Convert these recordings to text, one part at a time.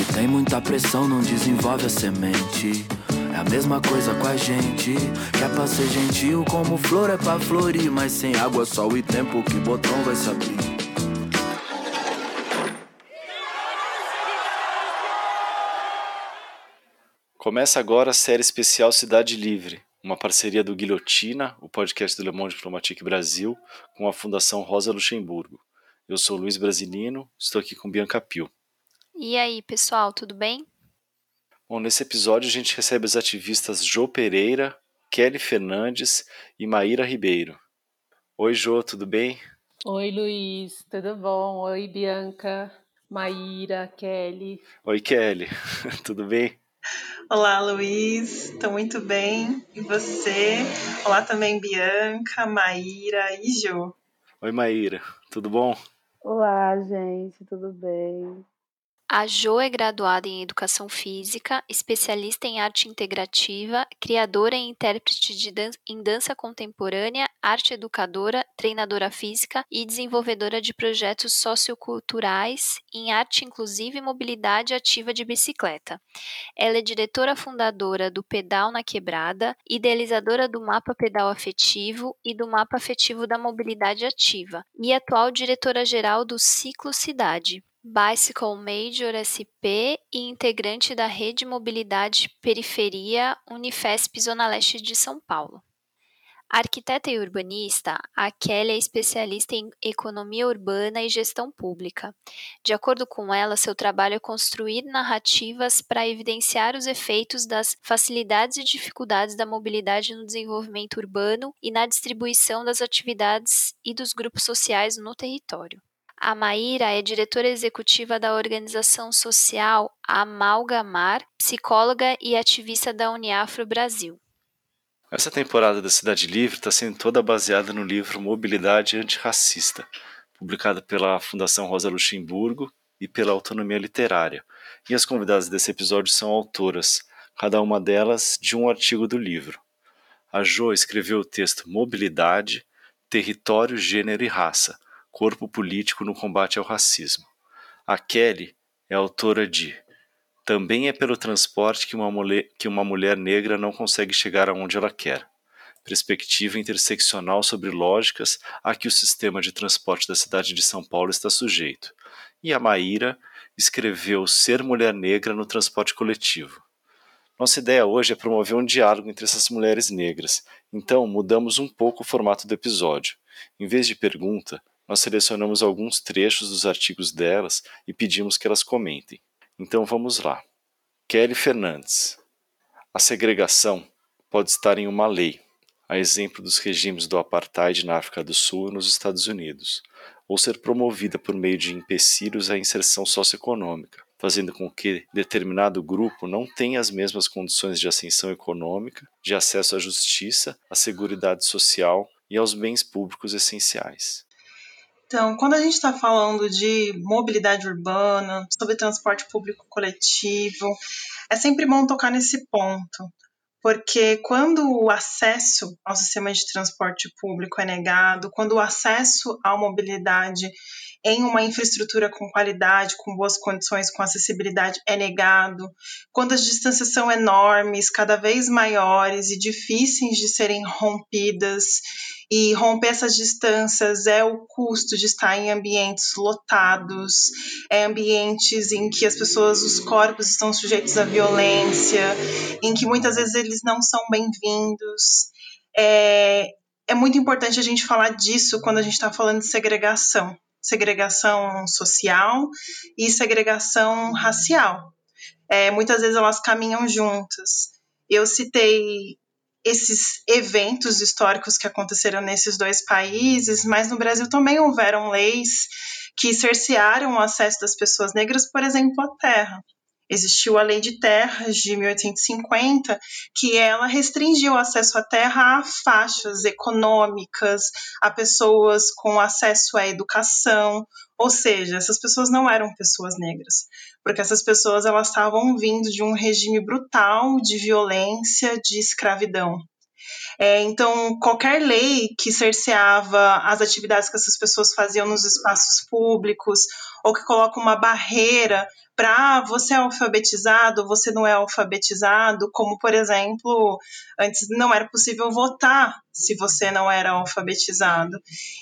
Se tem muita pressão, não desenvolve a semente. É a mesma coisa com a gente. Que é pra ser gentil, como flor é pra florir. Mas sem água, sol e tempo, que botão vai se abrir. Começa agora a série especial Cidade Livre, uma parceria do Guilhotina, o podcast do Le Monde Diplomatique Brasil, com a Fundação Rosa Luxemburgo. Eu sou Luiz Brasilino, estou aqui com Bianca Pio. E aí, pessoal, tudo bem? Bom, nesse episódio a gente recebe as ativistas Jo Pereira, Kelly Fernandes e Maíra Ribeiro. Oi, Jo, tudo bem? Oi, Luiz, tudo bom? Oi, Bianca, Maíra, Kelly. Oi, Kelly, tudo bem? Olá, Luiz, estou muito bem. E você? Olá também, Bianca, Maíra e Jo. Oi, Maíra, tudo bom? Olá, gente, tudo bem? A Jo é graduada em Educação Física, especialista em arte integrativa, criadora e intérprete de dan em dança contemporânea, arte educadora, treinadora física e desenvolvedora de projetos socioculturais em arte inclusiva e mobilidade ativa de bicicleta. Ela é diretora fundadora do Pedal na Quebrada, idealizadora do Mapa Pedal Afetivo e do Mapa Afetivo da Mobilidade Ativa, e atual diretora-geral do Ciclo Cidade, Bicycle Major SP e integrante da Rede Mobilidade Periferia Unifesp Zona Leste de São Paulo. Arquiteta e urbanista, a Kelly é especialista em economia urbana e gestão pública. De acordo com ela, seu trabalho é construir narrativas para evidenciar os efeitos das facilidades e dificuldades da mobilidade no desenvolvimento urbano e na distribuição das atividades e dos grupos sociais no território. A Maíra é diretora executiva da organização social Amalgamar, psicóloga e ativista da Uniafro Brasil. Essa temporada da Cidade Livre está sendo toda baseada no livro Mobilidade Antirracista, publicado pela Fundação Rosa Luxemburgo e pela Autonomia Literária. E as convidadas desse episódio são autoras, cada uma delas de um artigo do livro. A Jo escreveu o texto Mobilidade, Território, Gênero e Raça Corpo Político no Combate ao Racismo. A Kelly é autora de Também é pelo transporte que uma, mulher, que uma mulher negra não consegue chegar aonde ela quer. Perspectiva interseccional sobre lógicas a que o sistema de transporte da cidade de São Paulo está sujeito. E a Maíra escreveu Ser Mulher Negra no Transporte Coletivo. Nossa ideia hoje é promover um diálogo entre essas mulheres negras, então mudamos um pouco o formato do episódio. Em vez de pergunta, nós selecionamos alguns trechos dos artigos delas e pedimos que elas comentem. Então vamos lá. Kelly Fernandes. A segregação pode estar em uma lei, a exemplo dos regimes do apartheid na África do Sul e nos Estados Unidos, ou ser promovida por meio de empecilhos à inserção socioeconômica, fazendo com que determinado grupo não tenha as mesmas condições de ascensão econômica, de acesso à justiça, à seguridade social e aos bens públicos essenciais. Então, quando a gente está falando de mobilidade urbana, sobre transporte público coletivo, é sempre bom tocar nesse ponto, porque quando o acesso ao sistema de transporte público é negado, quando o acesso à mobilidade em uma infraestrutura com qualidade, com boas condições, com acessibilidade é negado, quando as distâncias são enormes, cada vez maiores e difíceis de serem rompidas, e romper essas distâncias é o custo de estar em ambientes lotados, é ambientes em que as pessoas, os corpos estão sujeitos à violência, em que muitas vezes eles não são bem-vindos. É, é muito importante a gente falar disso quando a gente está falando de segregação segregação social e segregação racial. É, muitas vezes elas caminham juntas. Eu citei esses eventos históricos que aconteceram nesses dois países, mas no Brasil também houveram leis que cercearam o acesso das pessoas negras, por exemplo, à terra existiu a Lei de Terras de 1850, que ela restringiu o acesso à terra a faixas econômicas, a pessoas com acesso à educação, ou seja, essas pessoas não eram pessoas negras, porque essas pessoas elas estavam vindo de um regime brutal de violência, de escravidão. É, então, qualquer lei que cerceava as atividades que essas pessoas faziam nos espaços públicos, ou que coloca uma barreira para ah, você é alfabetizado, você não é alfabetizado, como por exemplo, antes não era possível votar se você não era alfabetizado.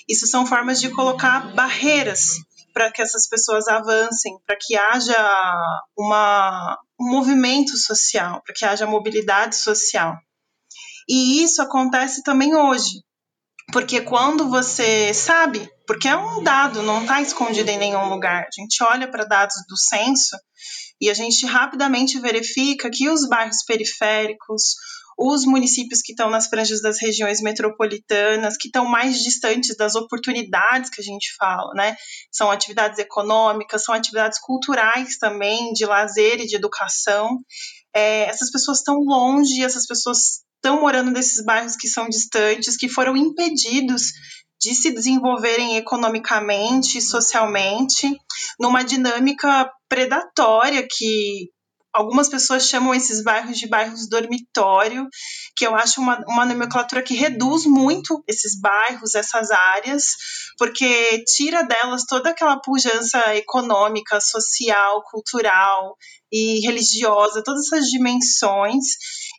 Isso são formas de colocar barreiras para que essas pessoas avancem, para que haja uma, um movimento social, para que haja mobilidade social. E isso acontece também hoje, porque quando você sabe, porque é um dado, não está escondido em nenhum lugar, a gente olha para dados do censo e a gente rapidamente verifica que os bairros periféricos, os municípios que estão nas franjas das regiões metropolitanas, que estão mais distantes das oportunidades que a gente fala, né? São atividades econômicas, são atividades culturais também, de lazer e de educação. É, essas pessoas estão longe, essas pessoas estão morando nesses bairros que são distantes, que foram impedidos de se desenvolverem economicamente, socialmente, numa dinâmica predatória que algumas pessoas chamam esses bairros de bairros dormitório, que eu acho uma, uma nomenclatura que reduz muito esses bairros, essas áreas, porque tira delas toda aquela pujança econômica, social, cultural e religiosa, todas essas dimensões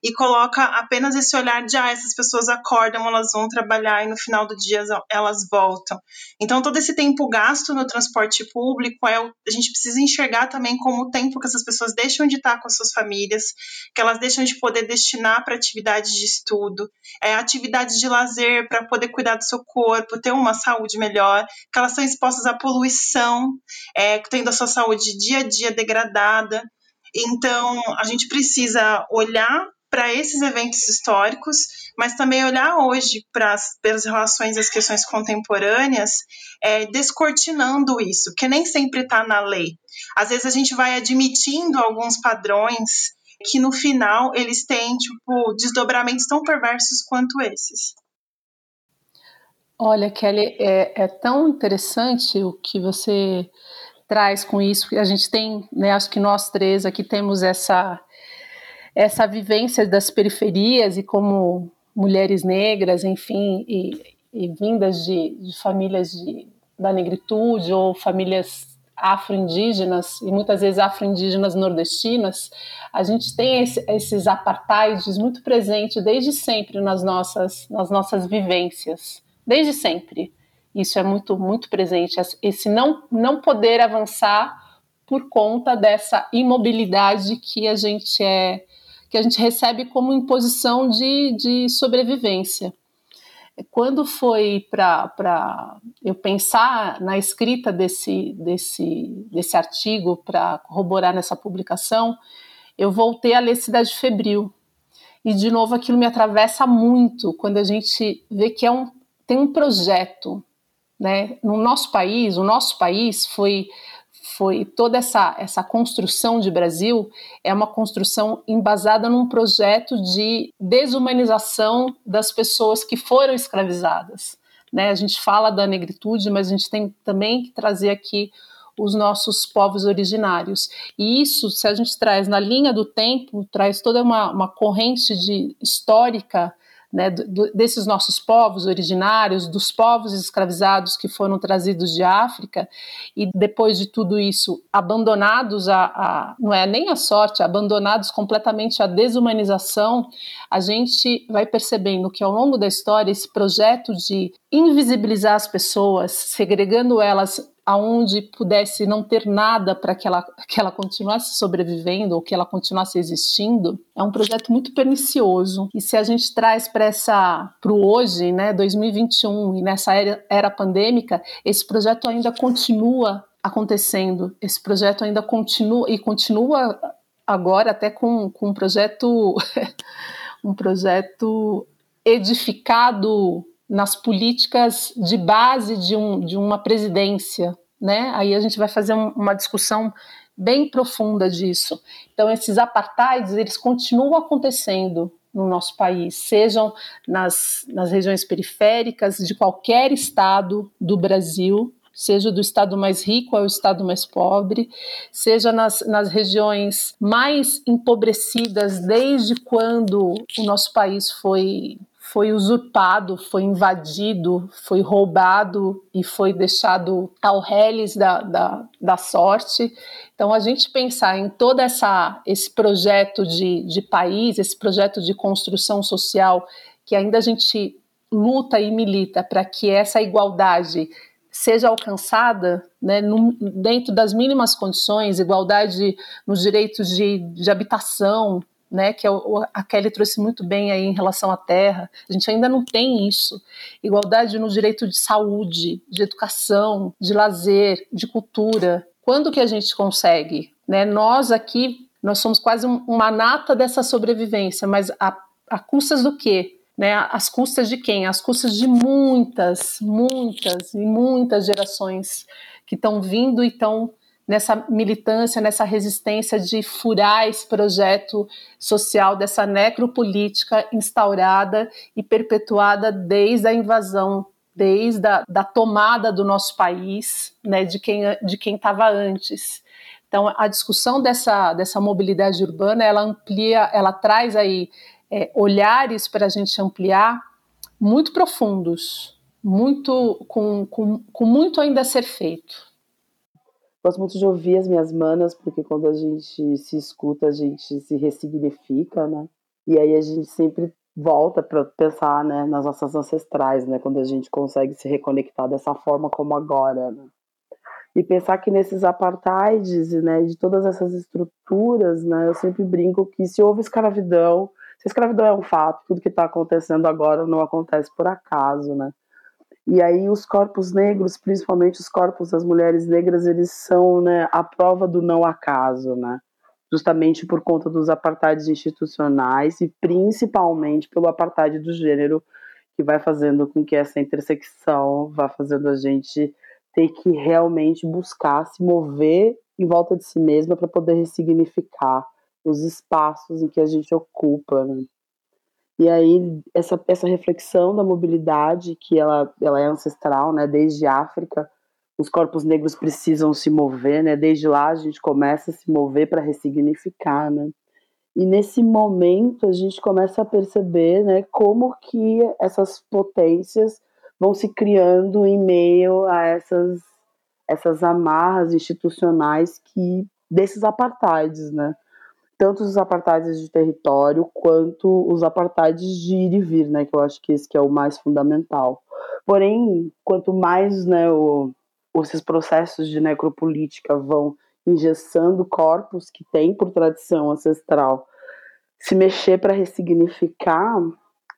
e coloca apenas esse olhar de ah, essas pessoas acordam, elas vão trabalhar e no final do dia elas voltam. Então todo esse tempo gasto no transporte público é a gente precisa enxergar também como o tempo que essas pessoas deixam de estar com as suas famílias, que elas deixam de poder destinar para atividades de estudo, é, atividades de lazer para poder cuidar do seu corpo, ter uma saúde melhor, que elas são expostas à poluição, é, tendo a sua saúde dia a dia degradada. Então, a gente precisa olhar para esses eventos históricos, mas também olhar hoje para as relações e as questões contemporâneas, é, descortinando isso, que nem sempre está na lei. Às vezes a gente vai admitindo alguns padrões que no final eles têm tipo desdobramentos tão perversos quanto esses. Olha, Kelly, é, é tão interessante o que você traz com isso, a gente tem, né, acho que nós três aqui temos essa essa vivência das periferias e como mulheres negras, enfim, e, e vindas de, de famílias de, da negritude ou famílias afro-indígenas e muitas vezes afro-indígenas nordestinas, a gente tem esse, esses apartheids muito presentes desde sempre nas nossas, nas nossas vivências, desde sempre. Isso é muito, muito presente, esse não, não poder avançar por conta dessa imobilidade que a gente é que a gente recebe como imposição de, de sobrevivência. Quando foi para eu pensar na escrita desse, desse, desse artigo para corroborar nessa publicação, eu voltei a ler Cidade Febril. E, de novo, aquilo me atravessa muito quando a gente vê que é um, tem um projeto. Né? No nosso país, o nosso país foi foi toda essa, essa construção de Brasil é uma construção embasada num projeto de desumanização das pessoas que foram escravizadas. Né? A gente fala da negritude, mas a gente tem também que trazer aqui os nossos povos originários. E isso, se a gente traz na linha do tempo, traz toda uma, uma corrente de histórica né, do, desses nossos povos originários, dos povos escravizados que foram trazidos de África e depois de tudo isso abandonados a, a não é nem a sorte, abandonados completamente à desumanização, a gente vai percebendo que ao longo da história esse projeto de invisibilizar as pessoas, segregando elas aonde pudesse não ter nada para que ela, que ela continuasse sobrevivendo ou que ela continuasse existindo, é um projeto muito pernicioso. E se a gente traz para essa para o hoje, né, 2021 e nessa era, era pandêmica, esse projeto ainda continua acontecendo. Esse projeto ainda continua e continua agora até com, com um projeto um projeto edificado nas políticas de base de, um, de uma presidência, né? Aí a gente vai fazer um, uma discussão bem profunda disso. Então esses apartheids eles continuam acontecendo no nosso país, sejam nas, nas regiões periféricas de qualquer estado do Brasil, seja do estado mais rico ao estado mais pobre, seja nas, nas regiões mais empobrecidas desde quando o nosso país foi foi usurpado, foi invadido, foi roubado e foi deixado ao reles da, da, da sorte. Então, a gente pensar em todo essa, esse projeto de, de país, esse projeto de construção social, que ainda a gente luta e milita para que essa igualdade seja alcançada né, no, dentro das mínimas condições, igualdade nos direitos de, de habitação, né, que é a Kelly trouxe muito bem aí em relação à terra. A gente ainda não tem isso. Igualdade no direito de saúde, de educação, de lazer, de cultura. Quando que a gente consegue? Né? Nós aqui, nós somos quase uma nata dessa sobrevivência, mas a, a custas do quê? Né, as custas de quem? As custas de muitas, muitas e muitas gerações que estão vindo e estão nessa militância, nessa resistência de furar esse projeto social, dessa necropolítica instaurada e perpetuada desde a invasão, desde a da tomada do nosso país, né, de quem de quem estava antes. Então, a discussão dessa, dessa mobilidade urbana, ela amplia, ela traz aí é, olhares para a gente ampliar muito profundos, muito com, com, com muito ainda a ser feito. Gosto muito de ouvir as minhas manas, porque quando a gente se escuta, a gente se ressignifica, né? E aí a gente sempre volta para pensar, né, nas nossas ancestrais, né, quando a gente consegue se reconectar dessa forma como agora, né? E pensar que nesses apartheids, né, de todas essas estruturas, né, eu sempre brinco que se houve escravidão, se a escravidão é um fato, tudo que está acontecendo agora não acontece por acaso, né? E aí os corpos negros, principalmente os corpos das mulheres negras, eles são né, a prova do não acaso, né? Justamente por conta dos apartheids institucionais e principalmente pelo apartheid do gênero, que vai fazendo com que essa intersecção vá fazendo a gente ter que realmente buscar se mover em volta de si mesma para poder ressignificar os espaços em que a gente ocupa. Né? E aí essa, essa reflexão da mobilidade, que ela, ela é ancestral, né, desde África, os corpos negros precisam se mover, né? Desde lá a gente começa a se mover para ressignificar, né? E nesse momento a gente começa a perceber, né, como que essas potências vão se criando em meio a essas essas amarras institucionais que desses apartheids, né? Tanto os apartheids de território quanto os apartheids de ir e vir, né, que eu acho que esse que é o mais fundamental. Porém, quanto mais né, o, esses processos de necropolítica vão engessando corpos que têm por tradição ancestral se mexer para ressignificar,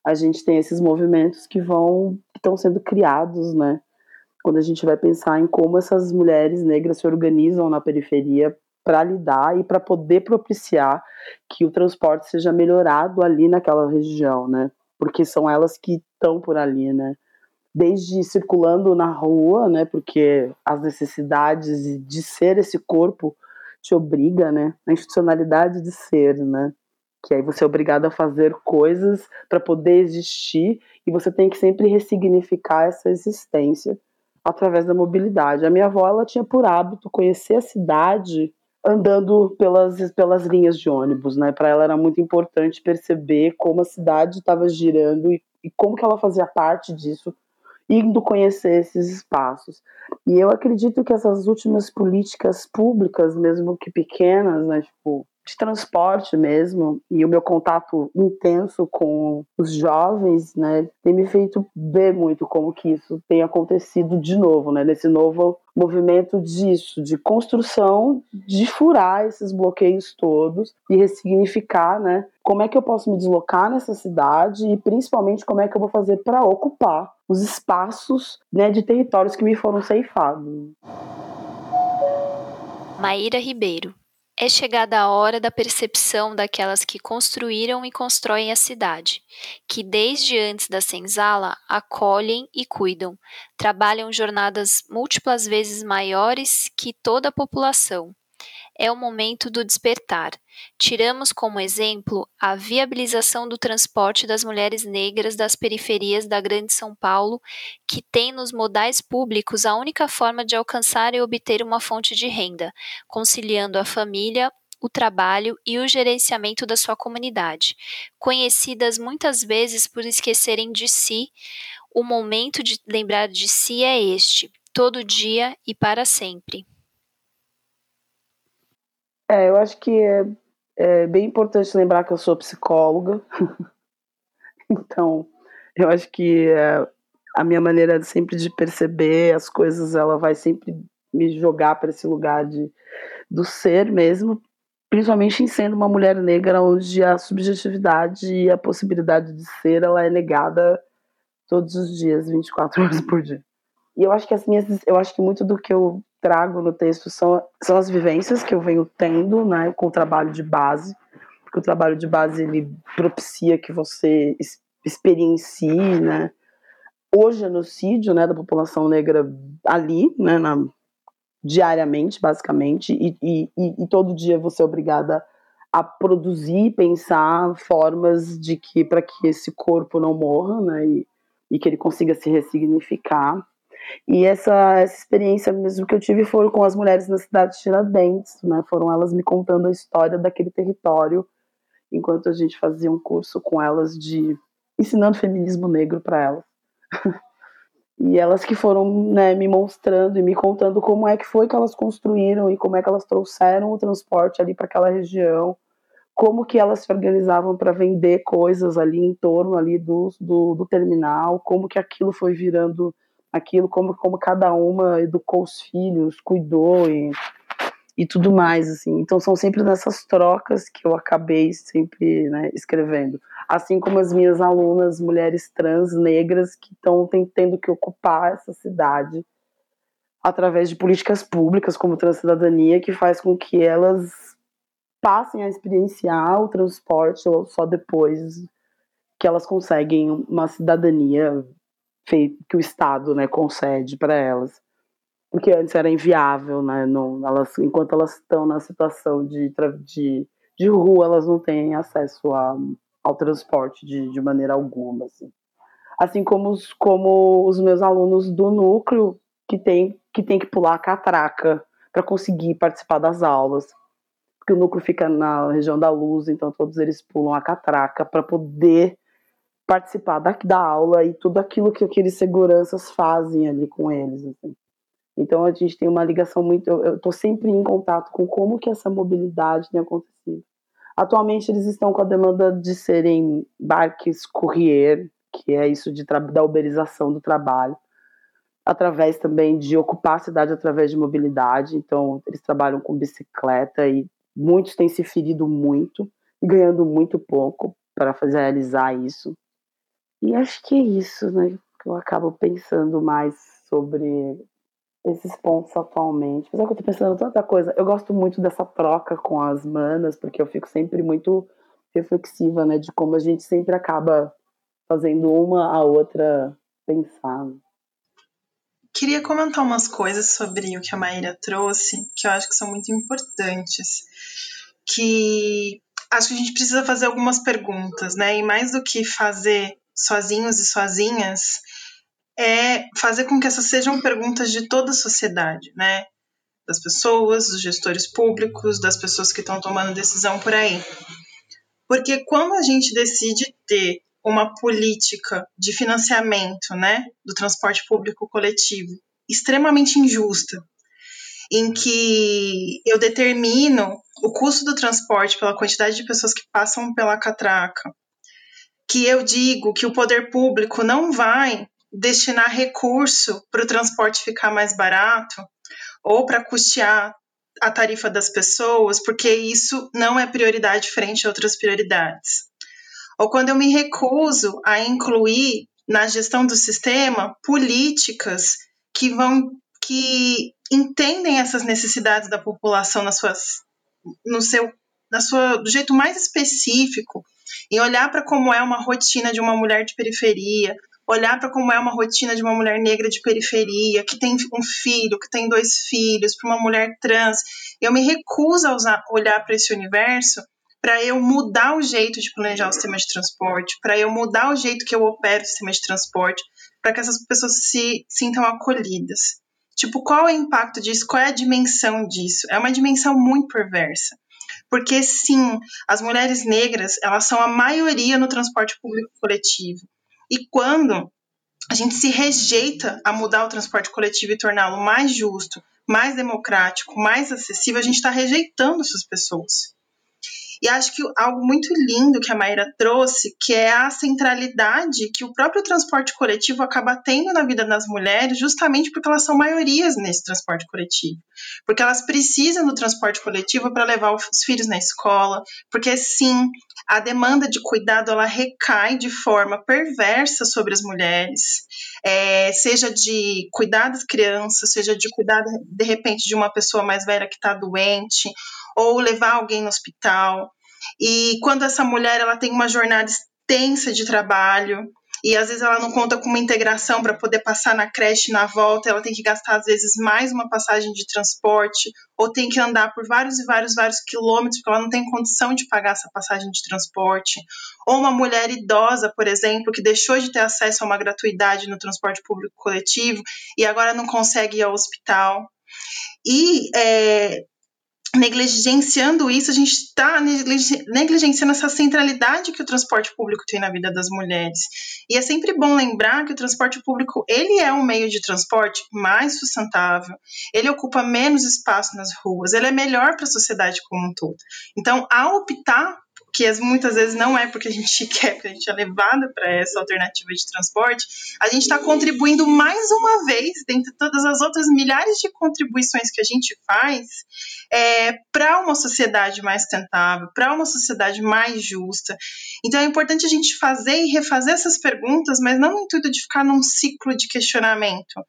a gente tem esses movimentos que vão estão sendo criados, né? Quando a gente vai pensar em como essas mulheres negras se organizam na periferia para lidar e para poder propiciar que o transporte seja melhorado ali naquela região, né? Porque são elas que estão por ali, né? Desde circulando na rua, né? Porque as necessidades de ser esse corpo te obriga, né? A institucionalidade de ser, né? Que aí você é obrigado a fazer coisas para poder existir e você tem que sempre ressignificar essa existência através da mobilidade. A minha avó ela tinha por hábito conhecer a cidade andando pelas, pelas linhas de ônibus, né? Para ela era muito importante perceber como a cidade estava girando e, e, como que ela fazia parte disso, indo conhecer esses espaços. E eu acredito que essas últimas políticas públicas, mesmo que pequenas, né? Tipo, de transporte mesmo e o meu contato intenso com os jovens, né, tem me feito ver muito como que isso tem acontecido de novo, né, nesse novo movimento disso, de construção, de furar esses bloqueios todos e ressignificar, né, como é que eu posso me deslocar nessa cidade e principalmente como é que eu vou fazer para ocupar os espaços, né, de territórios que me foram ceifados. Maíra Ribeiro é chegada a hora da percepção daquelas que construíram e constroem a cidade, que desde antes da senzala acolhem e cuidam, trabalham jornadas múltiplas vezes maiores que toda a população, é o momento do despertar. Tiramos como exemplo a viabilização do transporte das mulheres negras das periferias da Grande São Paulo, que tem nos modais públicos a única forma de alcançar e obter uma fonte de renda, conciliando a família, o trabalho e o gerenciamento da sua comunidade, conhecidas muitas vezes por esquecerem de si. O momento de lembrar de si é este, todo dia e para sempre. É, eu acho que é, é bem importante lembrar que eu sou psicóloga. então, eu acho que é, a minha maneira sempre de perceber as coisas, ela vai sempre me jogar para esse lugar de, do ser mesmo, principalmente em sendo uma mulher negra, onde a subjetividade e a possibilidade de ser ela é negada todos os dias, 24 horas por dia. E eu acho que as minhas, eu acho que muito do que eu trago no texto são, são as vivências que eu venho tendo, né, com o trabalho de base, porque o trabalho de base ele propicia que você experiencie, né, o genocídio, né, da população negra ali, né, na, diariamente, basicamente, e, e, e, todo dia você é obrigada a produzir, pensar formas de que para que esse corpo não morra, né, e, e que ele consiga se ressignificar. E essa, essa experiência mesmo que eu tive foi com as mulheres na cidade de Tiradentes, né? Foram elas me contando a história daquele território, enquanto a gente fazia um curso com elas de ensinando feminismo negro para elas. e elas que foram né, me mostrando e me contando como é que foi que elas construíram e como é que elas trouxeram o transporte ali para aquela região, como que elas se organizavam para vender coisas ali em torno ali do, do, do terminal, como que aquilo foi virando aquilo, como, como cada uma educou os filhos, cuidou e, e tudo mais, assim. Então são sempre nessas trocas que eu acabei sempre né, escrevendo. Assim como as minhas alunas, mulheres trans, negras, que estão tendo que ocupar essa cidade através de políticas públicas como Transcidadania, que faz com que elas passem a experienciar o transporte ou só depois que elas conseguem uma cidadania que o Estado né, concede para elas. Porque antes era inviável, né? Não, elas, enquanto elas estão na situação de, de, de rua, elas não têm acesso a, ao transporte de, de maneira alguma. Assim, assim como, os, como os meus alunos do núcleo, que tem que, tem que pular a catraca para conseguir participar das aulas. Porque o núcleo fica na região da luz, então todos eles pulam a catraca para poder participar da, da aula e tudo aquilo que aqueles seguranças fazem ali com eles. Assim. Então a gente tem uma ligação muito. Eu estou sempre em contato com como que essa mobilidade tem acontecido. Atualmente eles estão com a demanda de serem barques courier, que é isso de da uberização do trabalho, através também de ocupar a cidade através de mobilidade. Então eles trabalham com bicicleta e muitos têm se ferido muito ganhando muito pouco para realizar isso. E acho que é isso, né? Que eu acabo pensando mais sobre esses pontos atualmente. Apesar que eu tô pensando tanta coisa, eu gosto muito dessa troca com as manas, porque eu fico sempre muito reflexiva, né? De como a gente sempre acaba fazendo uma a outra pensar. Queria comentar umas coisas sobre o que a Maíra trouxe, que eu acho que são muito importantes. Que acho que a gente precisa fazer algumas perguntas, né? E mais do que fazer sozinhos e sozinhas, é fazer com que essas sejam perguntas de toda a sociedade, né? Das pessoas, dos gestores públicos, das pessoas que estão tomando decisão por aí. Porque quando a gente decide ter uma política de financiamento, né, do transporte público coletivo extremamente injusta, em que eu determino o custo do transporte pela quantidade de pessoas que passam pela catraca, que eu digo que o poder público não vai destinar recurso para o transporte ficar mais barato ou para custear a tarifa das pessoas, porque isso não é prioridade frente a outras prioridades. Ou quando eu me recuso a incluir na gestão do sistema políticas que vão que entendem essas necessidades da população nas suas no seu na sua do jeito mais específico e olhar para como é uma rotina de uma mulher de periferia, olhar para como é uma rotina de uma mulher negra de periferia, que tem um filho, que tem dois filhos, para uma mulher trans. Eu me recuso a usar, olhar para esse universo para eu mudar o jeito de planejar o sistema de transporte, para eu mudar o jeito que eu opero o sistema de transporte, para que essas pessoas se sintam acolhidas. Tipo, qual é o impacto disso? Qual é a dimensão disso? É uma dimensão muito perversa. Porque sim, as mulheres negras, elas são a maioria no transporte público coletivo. E quando a gente se rejeita a mudar o transporte coletivo e torná-lo mais justo, mais democrático, mais acessível, a gente está rejeitando essas pessoas. E acho que algo muito lindo que a Maíra trouxe, que é a centralidade que o próprio transporte coletivo acaba tendo na vida das mulheres, justamente porque elas são maiorias nesse transporte coletivo. Porque elas precisam do transporte coletivo para levar os filhos na escola, porque sim, a demanda de cuidado ela recai de forma perversa sobre as mulheres, é, seja de cuidar das crianças, seja de cuidar de repente de uma pessoa mais velha que está doente, ou levar alguém no hospital. E quando essa mulher ela tem uma jornada extensa de trabalho e às vezes ela não conta com uma integração para poder passar na creche na volta, ela tem que gastar às vezes mais uma passagem de transporte ou tem que andar por vários e vários vários quilômetros porque ela não tem condição de pagar essa passagem de transporte. Ou uma mulher idosa, por exemplo, que deixou de ter acesso a uma gratuidade no transporte público coletivo e agora não consegue ir ao hospital. E é, negligenciando isso, a gente está negligenciando essa centralidade que o transporte público tem na vida das mulheres. E é sempre bom lembrar que o transporte público ele é um meio de transporte mais sustentável, ele ocupa menos espaço nas ruas, ele é melhor para a sociedade como um todo. Então, ao optar que muitas vezes não é porque a gente quer, porque a gente é levado para essa alternativa de transporte, a gente está contribuindo mais uma vez, dentre todas as outras milhares de contribuições que a gente faz, é, para uma sociedade mais sustentável, para uma sociedade mais justa. Então é importante a gente fazer e refazer essas perguntas, mas não no intuito de ficar num ciclo de questionamento,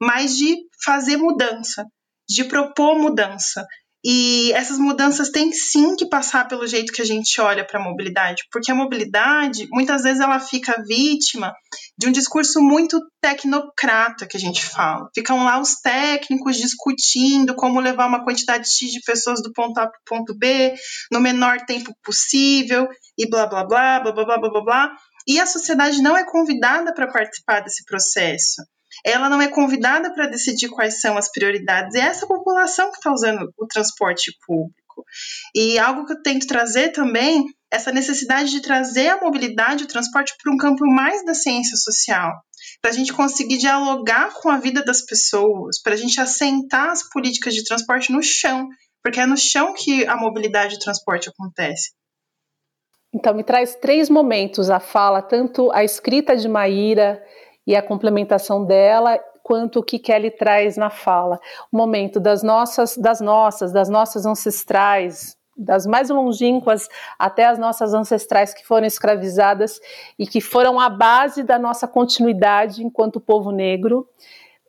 mas de fazer mudança, de propor mudança, e essas mudanças têm sim que passar pelo jeito que a gente olha para a mobilidade, porque a mobilidade, muitas vezes, ela fica vítima de um discurso muito tecnocrata que a gente fala. Ficam lá os técnicos discutindo como levar uma quantidade X de pessoas do ponto A para o ponto B no menor tempo possível e blá blá blá, blá blá blá blá blá. blá. E a sociedade não é convidada para participar desse processo ela não é convidada para decidir quais são as prioridades. É essa população que está usando o transporte público. E algo que eu tento trazer também essa necessidade de trazer a mobilidade, o transporte para um campo mais da ciência social, para a gente conseguir dialogar com a vida das pessoas, para a gente assentar as políticas de transporte no chão, porque é no chão que a mobilidade e o transporte acontece. Então, me traz três momentos a fala, tanto a escrita de Maíra e a complementação dela quanto o que Kelly traz na fala. O momento das nossas, das nossas, das nossas ancestrais, das mais longínquas até as nossas ancestrais que foram escravizadas e que foram a base da nossa continuidade enquanto povo negro.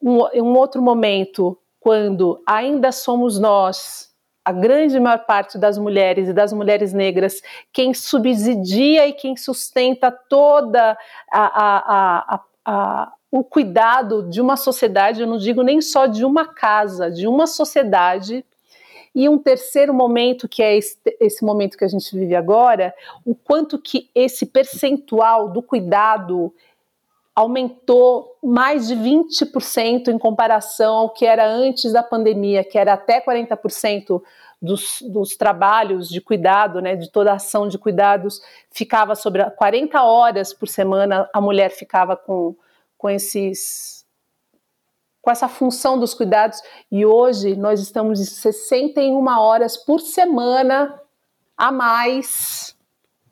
Um, um outro momento, quando ainda somos nós, a grande maior parte das mulheres e das mulheres negras, quem subsidia e quem sustenta toda a, a, a, a, o cuidado de uma sociedade, eu não digo nem só de uma casa, de uma sociedade. E um terceiro momento, que é esse, esse momento que a gente vive agora, o quanto que esse percentual do cuidado aumentou mais de 20% em comparação ao que era antes da pandemia, que era até 40% dos, dos, trabalhos de cuidado, né, de toda a ação de cuidados, ficava sobre 40 horas por semana, a mulher ficava com, com esses com essa função dos cuidados e hoje nós estamos em 61 horas por semana a mais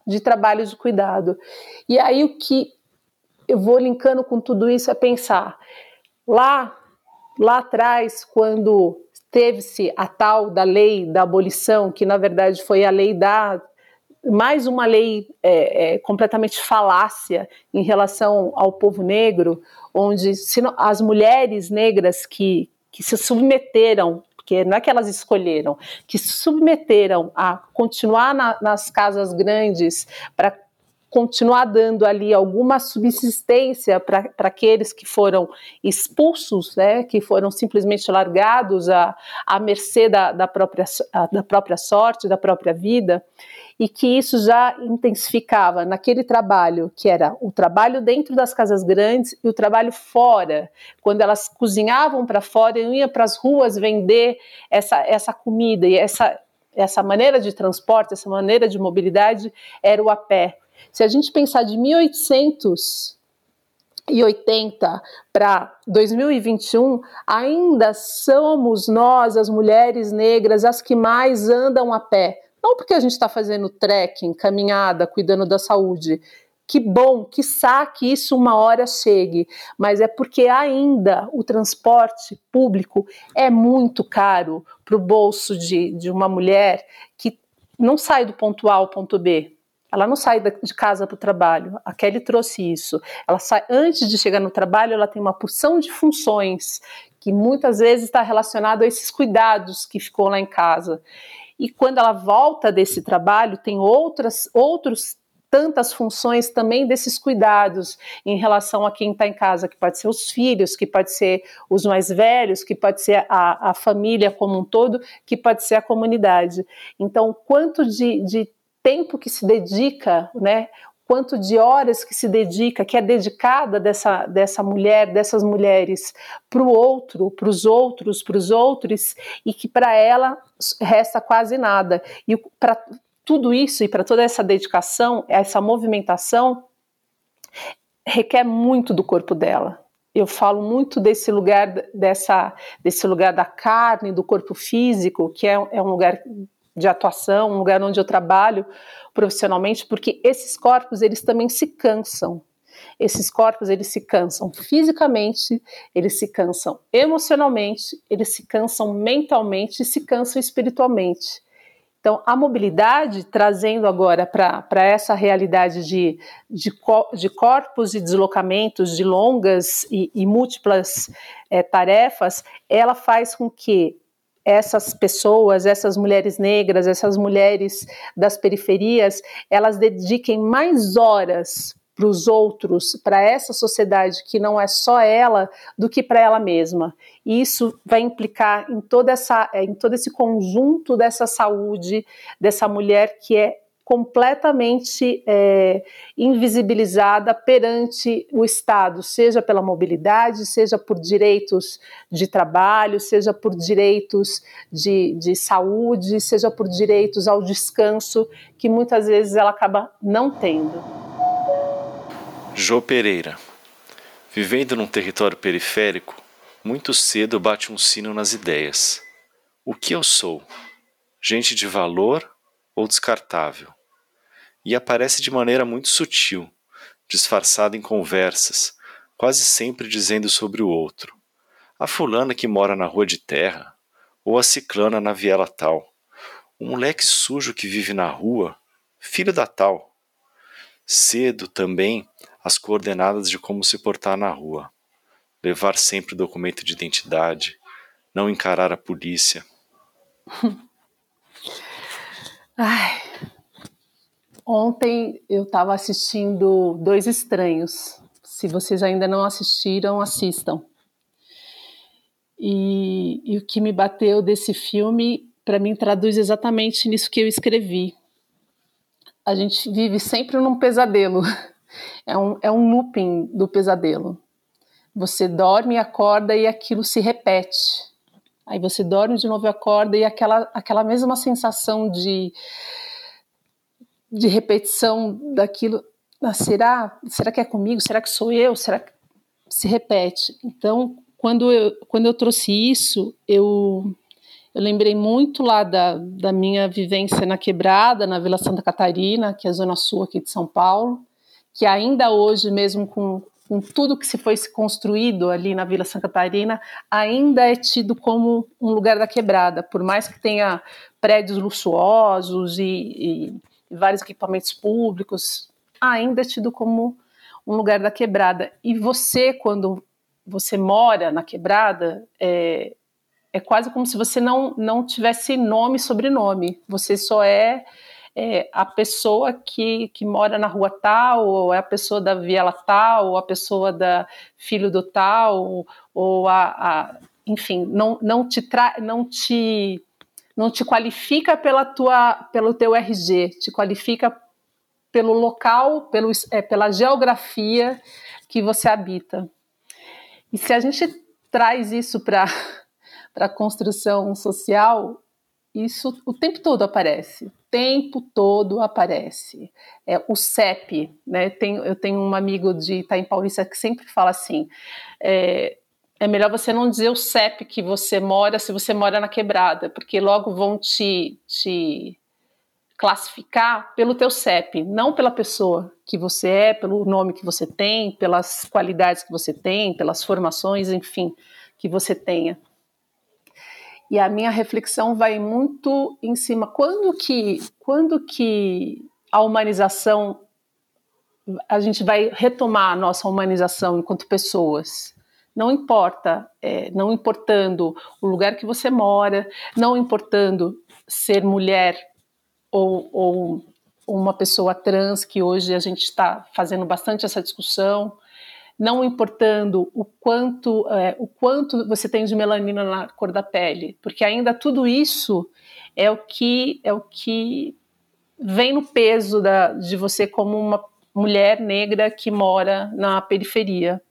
de trabalho de cuidado. E aí o que eu vou linkando com tudo isso é pensar lá lá atrás quando teve-se a tal da lei da abolição, que na verdade foi a lei da mais uma lei é, é, completamente falácia em relação ao povo negro, onde não, as mulheres negras que, que se submeteram, porque não é que elas escolheram, que se submeteram a continuar na, nas casas grandes para continuar dando ali alguma subsistência para aqueles que foram expulsos, né, que foram simplesmente largados à, à mercê da, da, própria, da própria sorte, da própria vida, e que isso já intensificava naquele trabalho, que era o trabalho dentro das casas grandes e o trabalho fora, quando elas cozinhavam para fora e iam para as ruas vender essa, essa comida e essa essa maneira de transporte, essa maneira de mobilidade era o a pé. Se a gente pensar de 1880 para 2021, ainda somos nós, as mulheres negras, as que mais andam a pé. Não porque a gente está fazendo trekking, caminhada, cuidando da saúde, que bom, que que isso uma hora chegue, mas é porque ainda o transporte público é muito caro para o bolso de, de uma mulher que não sai do ponto A ao ponto B. Ela não sai de casa para o trabalho. A Kelly trouxe isso. Ela sai antes de chegar no trabalho, ela tem uma porção de funções que muitas vezes está relacionado a esses cuidados que ficou lá em casa. E quando ela volta desse trabalho, tem outras, outros tantas funções também desses cuidados em relação a quem está em casa, que pode ser os filhos, que pode ser os mais velhos, que pode ser a, a família como um todo, que pode ser a comunidade. Então, quanto de, de tempo que se dedica, né? Quanto de horas que se dedica, que é dedicada dessa, dessa mulher, dessas mulheres, para o outro, para os outros, para os outros, e que para ela resta quase nada. E para tudo isso e para toda essa dedicação, essa movimentação, requer muito do corpo dela. Eu falo muito desse lugar dessa desse lugar da carne, do corpo físico, que é, é um lugar de atuação, um lugar onde eu trabalho profissionalmente, porque esses corpos eles também se cansam. Esses corpos eles se cansam fisicamente, eles se cansam emocionalmente, eles se cansam mentalmente e se cansam espiritualmente. Então, a mobilidade, trazendo agora para essa realidade de, de, de, corpos e deslocamentos de longas e, e múltiplas é, tarefas, ela faz com que essas pessoas, essas mulheres negras, essas mulheres das periferias, elas dediquem mais horas para os outros, para essa sociedade que não é só ela, do que para ela mesma. E isso vai implicar em toda essa, em todo esse conjunto dessa saúde dessa mulher que é completamente é, invisibilizada perante o Estado, seja pela mobilidade, seja por direitos de trabalho, seja por direitos de, de saúde, seja por direitos ao descanso, que muitas vezes ela acaba não tendo. Jô Pereira. Vivendo num território periférico, muito cedo bate um sino nas ideias. O que eu sou? Gente de valor ou descartável? E aparece de maneira muito sutil, disfarçada em conversas, quase sempre dizendo sobre o outro. A fulana que mora na rua de terra, ou a ciclana na viela tal. O moleque sujo que vive na rua, filho da tal. Cedo também as coordenadas de como se portar na rua, levar sempre documento de identidade, não encarar a polícia. Ai. Ontem eu estava assistindo Dois Estranhos. Se vocês ainda não assistiram, assistam. E, e o que me bateu desse filme, para mim, traduz exatamente nisso que eu escrevi. A gente vive sempre num pesadelo. É um, é um looping do pesadelo. Você dorme, acorda e aquilo se repete. Aí você dorme de novo e acorda e aquela, aquela mesma sensação de, de repetição daquilo. Ah, será? Será que é comigo? Será que sou eu? Será que se repete? Então, quando eu, quando eu trouxe isso, eu, eu lembrei muito lá da, da minha vivência na Quebrada, na Vila Santa Catarina, que é a zona sul aqui de São Paulo que ainda hoje, mesmo com, com tudo que se foi se construído ali na Vila Santa Catarina, ainda é tido como um lugar da quebrada, por mais que tenha prédios luxuosos e, e, vários equipamentos públicos, ainda é tido como um lugar da quebrada. E você, quando você mora na quebrada, é, é quase como se você não, não tivesse nome e sobrenome. Você só é é, a pessoa que, que mora na rua tal, ou é a pessoa da viela tal, ou a pessoa da filho do tal, ou a, a enfim, não, não te tra não te não te qualifica pela tua pelo teu RG, te qualifica pelo local, pelo, é, pela geografia que você habita. E se a gente traz isso para a construção social, isso o tempo todo aparece, o tempo todo aparece. É, o CEP, né? Tem, eu tenho um amigo de Itaim Paulista que sempre fala assim: é, é melhor você não dizer o CEP que você mora se você mora na quebrada, porque logo vão te, te classificar pelo teu CEP, não pela pessoa que você é, pelo nome que você tem, pelas qualidades que você tem, pelas formações, enfim, que você tenha. E a minha reflexão vai muito em cima quando que quando que a humanização a gente vai retomar a nossa humanização enquanto pessoas. Não importa, é, não importando o lugar que você mora, não importando ser mulher ou, ou uma pessoa trans, que hoje a gente está fazendo bastante essa discussão, não importando o quanto, é, o quanto você tem de melanina na cor da pele, porque ainda tudo isso é o que é o que vem no peso da, de você como uma mulher negra que mora na periferia.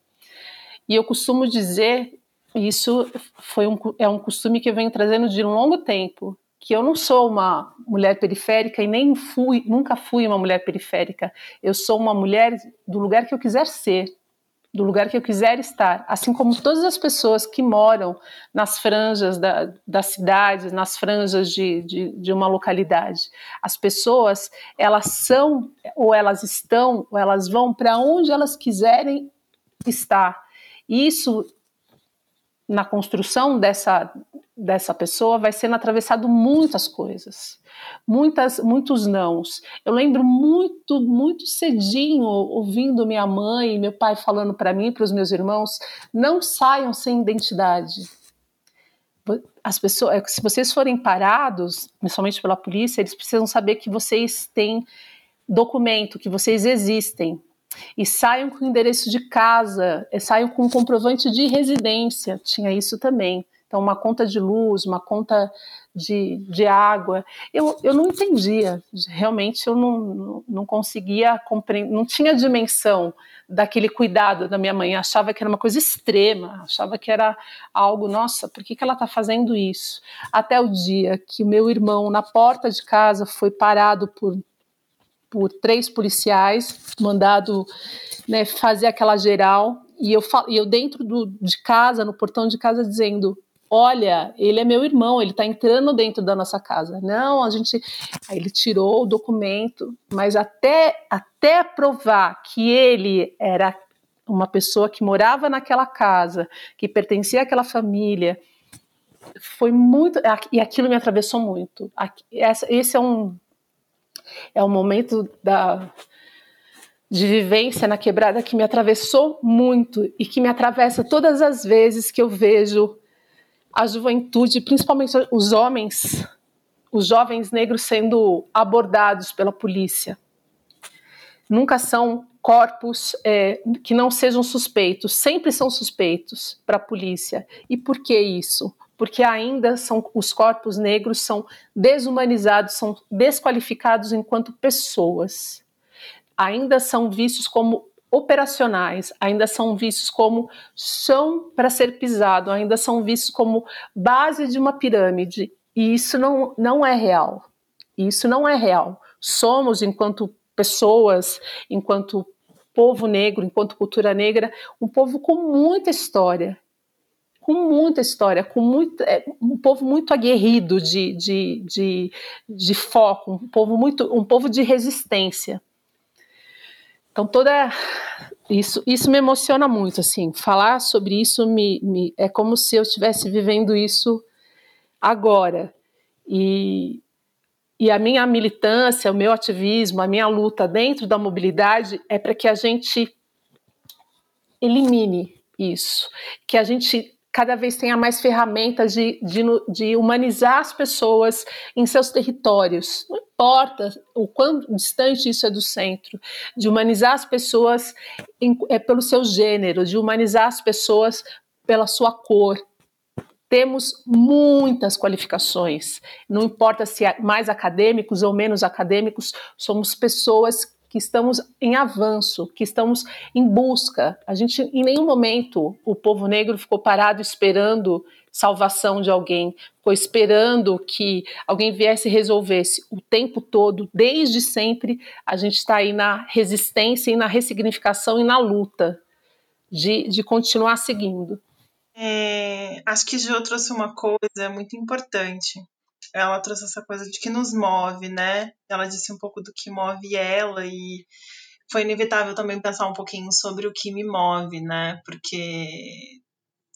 E eu costumo dizer, isso foi um, é um costume que eu venho trazendo de um longo tempo, que eu não sou uma mulher periférica e nem fui, nunca fui uma mulher periférica. Eu sou uma mulher do lugar que eu quiser ser do lugar que eu quiser estar, assim como todas as pessoas que moram nas franjas da, das cidades, nas franjas de, de, de uma localidade. As pessoas, elas são, ou elas estão, ou elas vão para onde elas quiserem estar. E isso na construção dessa, dessa pessoa vai sendo atravessado muitas coisas, muitas, muitos nãos. Eu lembro muito, muito cedinho ouvindo minha mãe e meu pai falando para mim, para os meus irmãos, não saiam sem identidade. As pessoas, é se vocês forem parados, principalmente pela polícia, eles precisam saber que vocês têm documento, que vocês existem, e saiam com o endereço de casa, saiam com comprovante de residência, tinha isso também. Então, uma conta de luz, uma conta de, de água. Eu, eu não entendia, realmente eu não, não conseguia compreender, não tinha dimensão daquele cuidado da minha mãe. achava que era uma coisa extrema, achava que era algo, nossa, por que, que ela está fazendo isso? Até o dia que meu irmão, na porta de casa, foi parado por por três policiais, mandado né, fazer aquela geral, e eu, e eu dentro do, de casa, no portão de casa, dizendo: Olha, ele é meu irmão, ele está entrando dentro da nossa casa. Não, a gente. Aí ele tirou o documento, mas até, até provar que ele era uma pessoa que morava naquela casa, que pertencia àquela família, foi muito. E aquilo me atravessou muito. Esse é um é um momento da, de vivência na quebrada que me atravessou muito e que me atravessa todas as vezes que eu vejo a juventude, principalmente os homens, os jovens negros sendo abordados pela polícia. Nunca são corpos é, que não sejam suspeitos, sempre são suspeitos para a polícia. E por que isso? porque ainda são os corpos negros são desumanizados, são desqualificados enquanto pessoas. Ainda são vistos como operacionais, ainda são vistos como chão para ser pisado, ainda são vistos como base de uma pirâmide. E isso não, não é real. Isso não é real. Somos, enquanto pessoas, enquanto povo negro, enquanto cultura negra, um povo com muita história com muita história, com muito, é, um povo muito aguerrido de, de, de, de, foco, um povo muito, um povo de resistência. Então toda isso, isso me emociona muito, assim, falar sobre isso me, me é como se eu estivesse vivendo isso agora. E, e a minha militância, o meu ativismo, a minha luta dentro da mobilidade é para que a gente elimine isso, que a gente cada vez tenha mais ferramentas de, de, de, humanizar as pessoas em seus territórios. Não importa o quão distante isso é do centro, de humanizar as pessoas em, é, pelo seu gênero, de humanizar as pessoas pela sua cor. Temos muitas qualificações, não importa se é mais acadêmicos ou menos acadêmicos, somos pessoas que estamos em avanço, que estamos em busca. A gente, em nenhum momento, o povo negro ficou parado esperando salvação de alguém, ficou esperando que alguém viesse e resolvesse o tempo todo, desde sempre, a gente está aí na resistência e na ressignificação e na luta de, de continuar seguindo. É, acho que Jo trouxe uma coisa muito importante. Ela trouxe essa coisa de que nos move, né? Ela disse um pouco do que move ela e foi inevitável também pensar um pouquinho sobre o que me move, né? Porque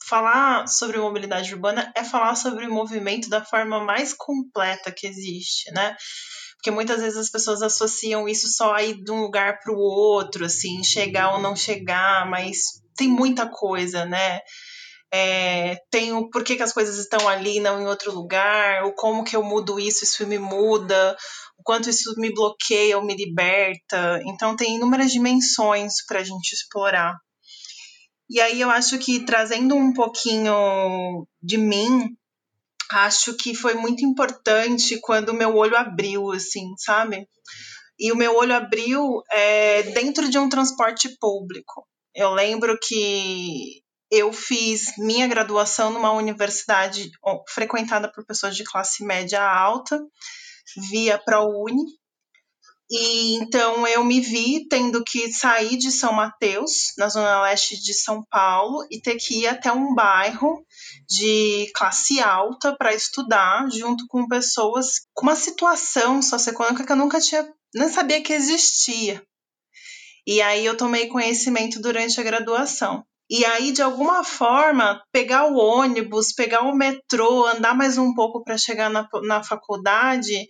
falar sobre mobilidade urbana é falar sobre o movimento da forma mais completa que existe, né? Porque muitas vezes as pessoas associam isso só a ir de um lugar para o outro, assim, chegar ou não chegar, mas tem muita coisa, né? É, tem o porquê que as coisas estão ali, não em outro lugar, o como que eu mudo isso, isso me muda, o quanto isso me bloqueia ou me liberta. Então tem inúmeras dimensões para a gente explorar. E aí eu acho que trazendo um pouquinho de mim, acho que foi muito importante quando o meu olho abriu, assim, sabe? E o meu olho abriu é, dentro de um transporte público. Eu lembro que eu fiz minha graduação numa universidade frequentada por pessoas de classe média alta, via ProUni, e então eu me vi tendo que sair de São Mateus, na zona leste de São Paulo, e ter que ir até um bairro de classe alta para estudar, junto com pessoas com uma situação socioeconômica que eu nunca tinha, nem sabia que existia. E aí eu tomei conhecimento durante a graduação. E aí, de alguma forma, pegar o ônibus, pegar o metrô, andar mais um pouco para chegar na, na faculdade,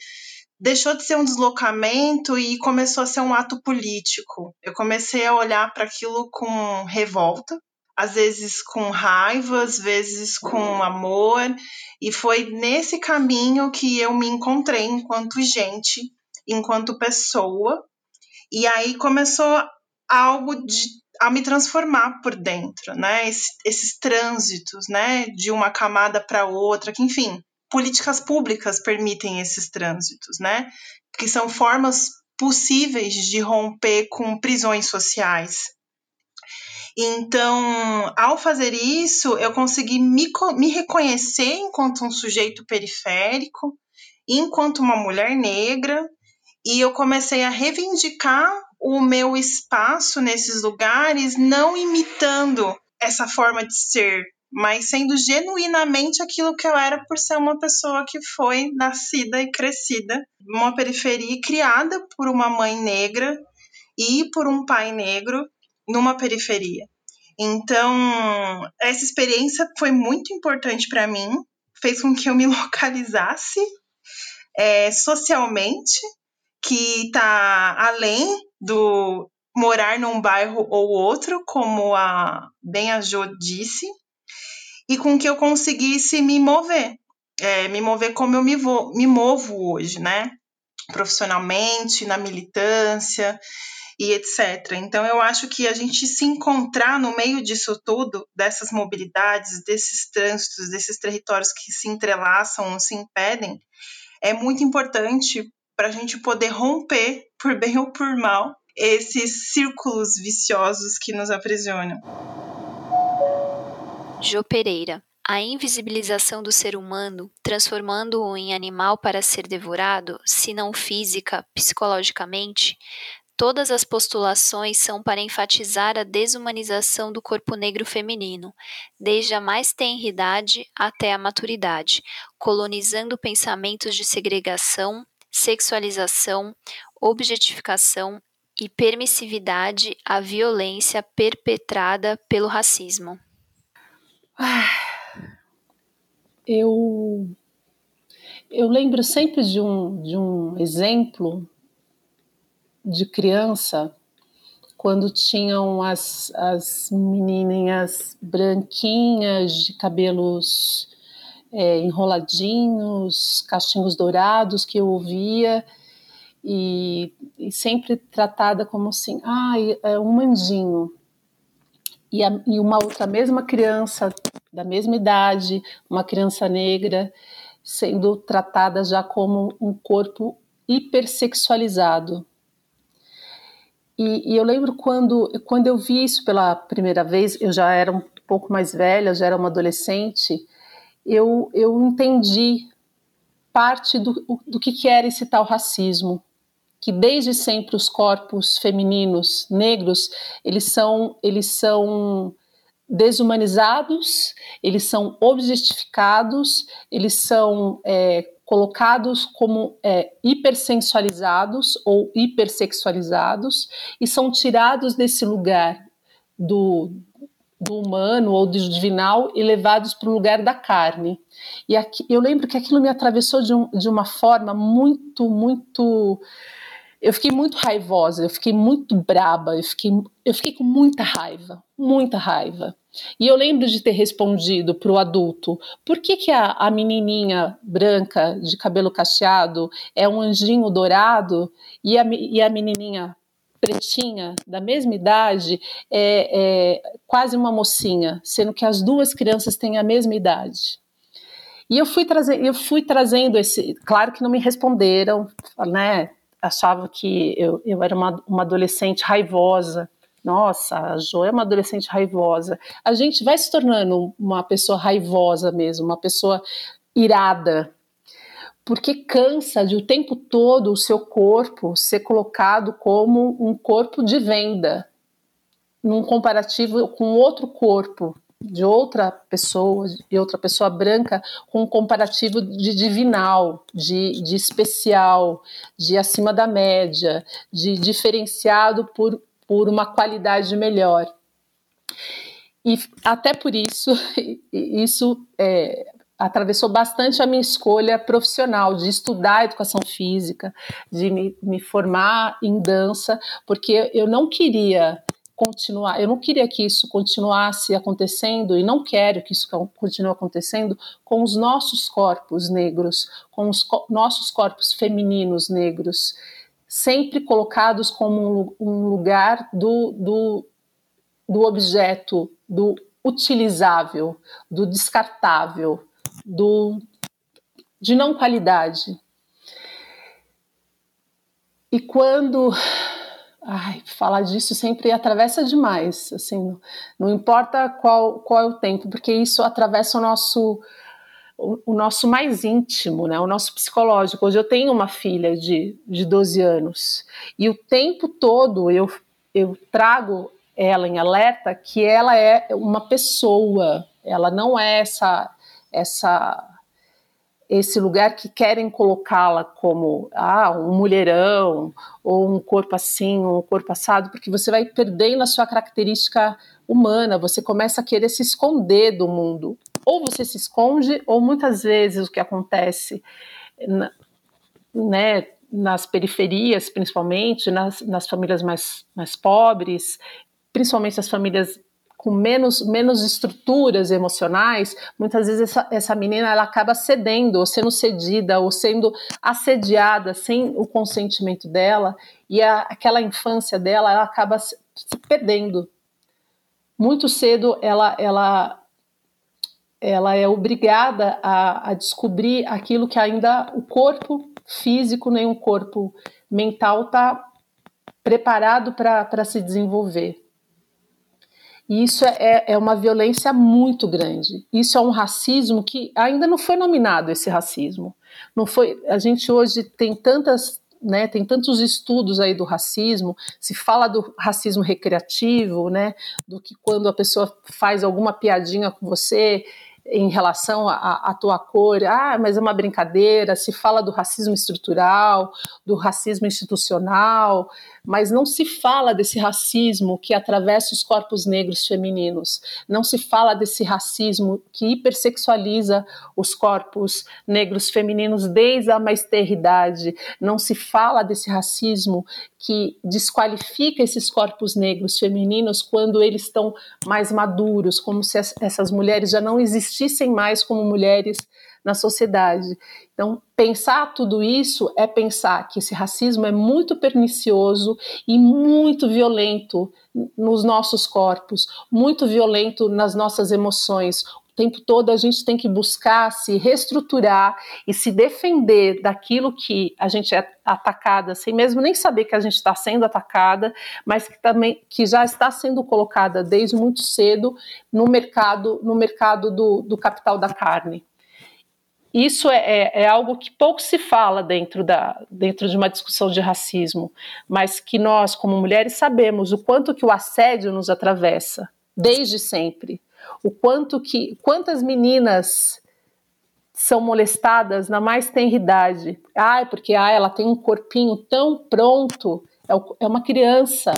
deixou de ser um deslocamento e começou a ser um ato político. Eu comecei a olhar para aquilo com revolta, às vezes com raiva, às vezes com amor, e foi nesse caminho que eu me encontrei enquanto gente, enquanto pessoa. E aí começou algo de, a me transformar por dentro, né? Esse, esses trânsitos, né, de uma camada para outra, que enfim, políticas públicas permitem esses trânsitos, né? Que são formas possíveis de romper com prisões sociais. Então, ao fazer isso, eu consegui me, me reconhecer enquanto um sujeito periférico, enquanto uma mulher negra, e eu comecei a reivindicar o meu espaço nesses lugares, não imitando essa forma de ser mas sendo genuinamente aquilo que eu era por ser uma pessoa que foi nascida e crescida numa periferia criada por uma mãe negra e por um pai negro numa periferia. Então, essa experiência foi muito importante para mim, fez com que eu me localizasse é, socialmente, que está além do morar num bairro ou outro, como a Jo disse, e com que eu conseguisse me mover, é, me mover como eu me, vo, me movo hoje, né? Profissionalmente, na militância e etc. Então, eu acho que a gente se encontrar no meio disso tudo, dessas mobilidades, desses trânsitos, desses territórios que se entrelaçam, se impedem, é muito importante para a gente poder romper, por bem ou por mal, esses círculos viciosos que nos aprisionam. Jo Pereira. A invisibilização do ser humano, transformando-o em animal para ser devorado, se não física, psicologicamente, todas as postulações são para enfatizar a desumanização do corpo negro feminino, desde a mais tenridade até a maturidade, colonizando pensamentos de segregação, sexualização, objetificação e permissividade à violência perpetrada pelo racismo. Ah, eu eu lembro sempre de um, de um exemplo de criança quando tinham as, as menininhas branquinhas de cabelos é, enroladinhos, cachinhos dourados que eu ouvia e, e sempre tratada como assim, ah, é um mandinho e, a, e uma outra mesma criança da mesma idade, uma criança negra, sendo tratada já como um corpo hipersexualizado. E, e, eu lembro quando, quando eu vi isso pela primeira vez, eu já era um pouco mais velha, já era uma adolescente, eu, eu entendi parte do, do que, que era esse tal racismo, que desde sempre os corpos femininos negros eles são eles são desumanizados, eles são objetificados, eles são é, colocados como é, hipersensualizados ou hipersexualizados e são tirados desse lugar do, do humano ou do divinal e levados para o lugar da carne. E aqui, eu lembro que aquilo me atravessou de, um, de uma forma muito, muito. Eu fiquei muito raivosa, eu fiquei muito braba, eu fiquei, eu fiquei com muita raiva, muita raiva. E eu lembro de ter respondido para o adulto: por que, que a, a menininha branca de cabelo cacheado é um anjinho dourado e a, e a menininha pretinha, da mesma idade, é, é quase uma mocinha, sendo que as duas crianças têm a mesma idade. E eu fui, trazer, eu fui trazendo esse. Claro que não me responderam, né? Achavam que eu, eu era uma, uma adolescente raivosa. Nossa, a Jo é uma adolescente raivosa. A gente vai se tornando uma pessoa raivosa mesmo, uma pessoa irada, porque cansa de o tempo todo o seu corpo ser colocado como um corpo de venda, num comparativo com outro corpo de outra pessoa, de outra pessoa branca, com um comparativo de divinal, de, de especial, de acima da média, de diferenciado por, por uma qualidade melhor. E até por isso, isso é, atravessou bastante a minha escolha profissional de estudar educação física, de me, me formar em dança, porque eu não queria continuar, eu não queria que isso continuasse acontecendo e não quero que isso continue acontecendo com os nossos corpos negros, com os co nossos corpos femininos negros, sempre colocados como um, lugar do, do, do objeto, do utilizável, do descartável, do, de não qualidade. E quando ai, falar disso sempre atravessa demais, assim, não, não, importa qual, qual é o tempo, porque isso atravessa o nosso o, o, nosso mais íntimo, né, o nosso psicológico. Hoje eu tenho uma filha de, de 12 anos e o tempo todo eu, eu trago ela em alerta que ela é uma pessoa, ela não é essa essa esse lugar que querem colocá-la como ah, um mulherão ou um corpo assim, um corpo assado, porque você vai perdendo a sua característica humana, você começa a querer se esconder do mundo. Ou você se esconde, ou muitas vezes o que acontece na, né, nas periferias, principalmente, nas, nas famílias mais, mais pobres, principalmente as famílias com menos, menos estruturas emocionais, muitas vezes essa, essa menina ela acaba cedendo, ou sendo cedida, ou sendo assediada sem o consentimento dela, e a, aquela infância dela ela acaba se, se perdendo. Muito cedo ela, ela, ela é obrigada a, a descobrir aquilo que ainda o corpo físico nem o corpo mental está preparado para se desenvolver. E isso é, é, é uma violência muito grande. Isso é um racismo que ainda não foi nominado esse racismo. Não foi. A gente hoje tem tantas né, tem tantos estudos aí do racismo, se fala do racismo recreativo, né, do que quando a pessoa faz alguma piadinha com você em relação à tua cor, ah, mas é uma brincadeira, se fala do racismo estrutural, do racismo institucional, mas não se fala desse racismo que atravessa os corpos negros femininos, não se fala desse racismo que hipersexualiza os corpos negros femininos desde a mais não se fala desse racismo que desqualifica esses corpos negros femininos quando eles estão mais maduros, como se essas mulheres já não existissem mais como mulheres na sociedade. Então, pensar tudo isso é pensar que esse racismo é muito pernicioso e muito violento nos nossos corpos, muito violento nas nossas emoções. O tempo todo a gente tem que buscar se reestruturar e se defender daquilo que a gente é atacada, sem mesmo nem saber que a gente está sendo atacada, mas que também que já está sendo colocada desde muito cedo no mercado, no mercado do, do capital da carne. Isso é, é, é, algo que pouco se fala dentro, da, dentro de uma discussão de racismo, mas que nós, como mulheres, sabemos o quanto que o assédio nos atravessa, desde sempre. O quanto que. Quantas meninas são molestadas na mais tenra idade. Ah, porque ah, ela tem um corpinho tão pronto, é, é uma criança.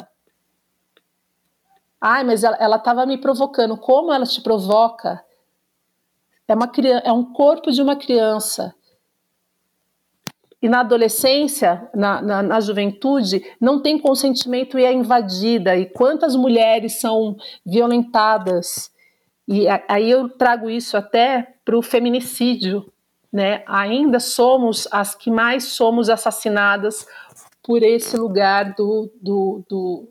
Ai, mas ela estava me provocando. Como ela te provoca? É, uma, é um corpo de uma criança. E na adolescência, na, na, na, juventude, não tem consentimento e é invadida. E quantas mulheres são violentadas? E aí eu trago isso até para o feminicídio. Né? Ainda somos as que mais somos assassinadas por esse lugar do, do, do,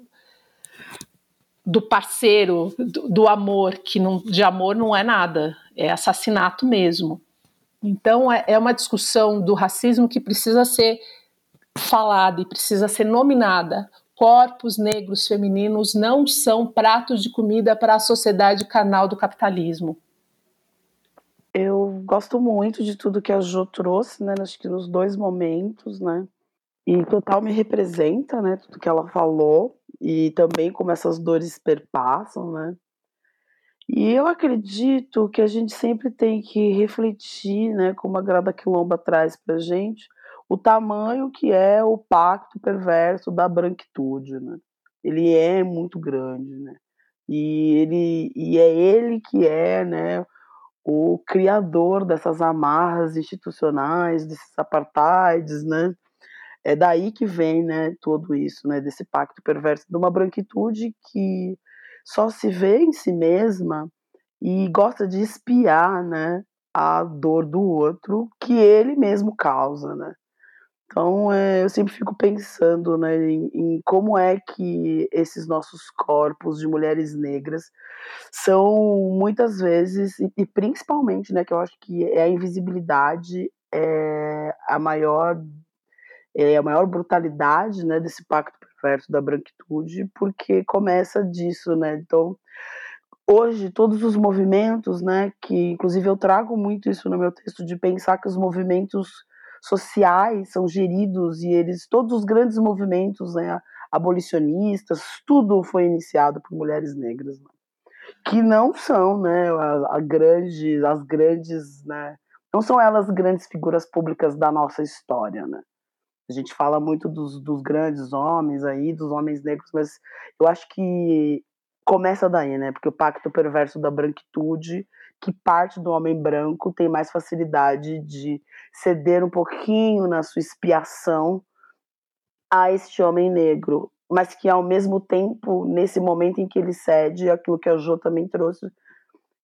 do parceiro, do, do, amor, que não, de amor não é nada, é assassinato mesmo. Então é, é uma discussão do racismo que precisa ser falada e precisa ser nominada. Corpos negros femininos não são pratos de comida para a sociedade canal do capitalismo. Eu gosto muito de tudo que a Jo trouxe, né? Acho que nos dois momentos, né? E total me representa, né? Tudo que ela falou e também como essas dores perpassam, né? E eu acredito que a gente sempre tem que refletir, né, como a Grada Quilomba traz para gente, o tamanho que é o pacto perverso da branquitude, né? Ele é muito grande, né? E ele e é ele que é, né, o criador dessas amarras institucionais, desses apartheids, né? É daí que vem, né, tudo isso, né, desse pacto perverso de uma branquitude que só se vê em si mesma e gosta de espiar, né, a dor do outro que ele mesmo causa, né? Então, é, eu sempre fico pensando né, em, em, como é que esses nossos corpos de mulheres negras são muitas vezes, e, e principalmente, né, que eu acho que é a invisibilidade é a maior é a maior brutalidade né, desse pacto perverso da branquitude, porque começa disso, né? Então, hoje todos os movimentos, né, que inclusive eu trago muito isso no meu texto de pensar que os movimentos sociais são geridos e eles todos os grandes movimentos, né, abolicionistas, tudo foi iniciado por mulheres negras, né, que não são, né, a, a grande, as grandes, né, não são elas grandes figuras públicas da nossa história, né. A gente fala muito dos, dos grandes homens aí, dos homens negros, mas eu acho que começa daí, né? Porque o pacto perverso da branquitude, que parte do homem branco, tem mais facilidade de ceder um pouquinho na sua expiação a este homem negro, mas que ao mesmo tempo, nesse momento em que ele cede, aquilo que a Jo também trouxe,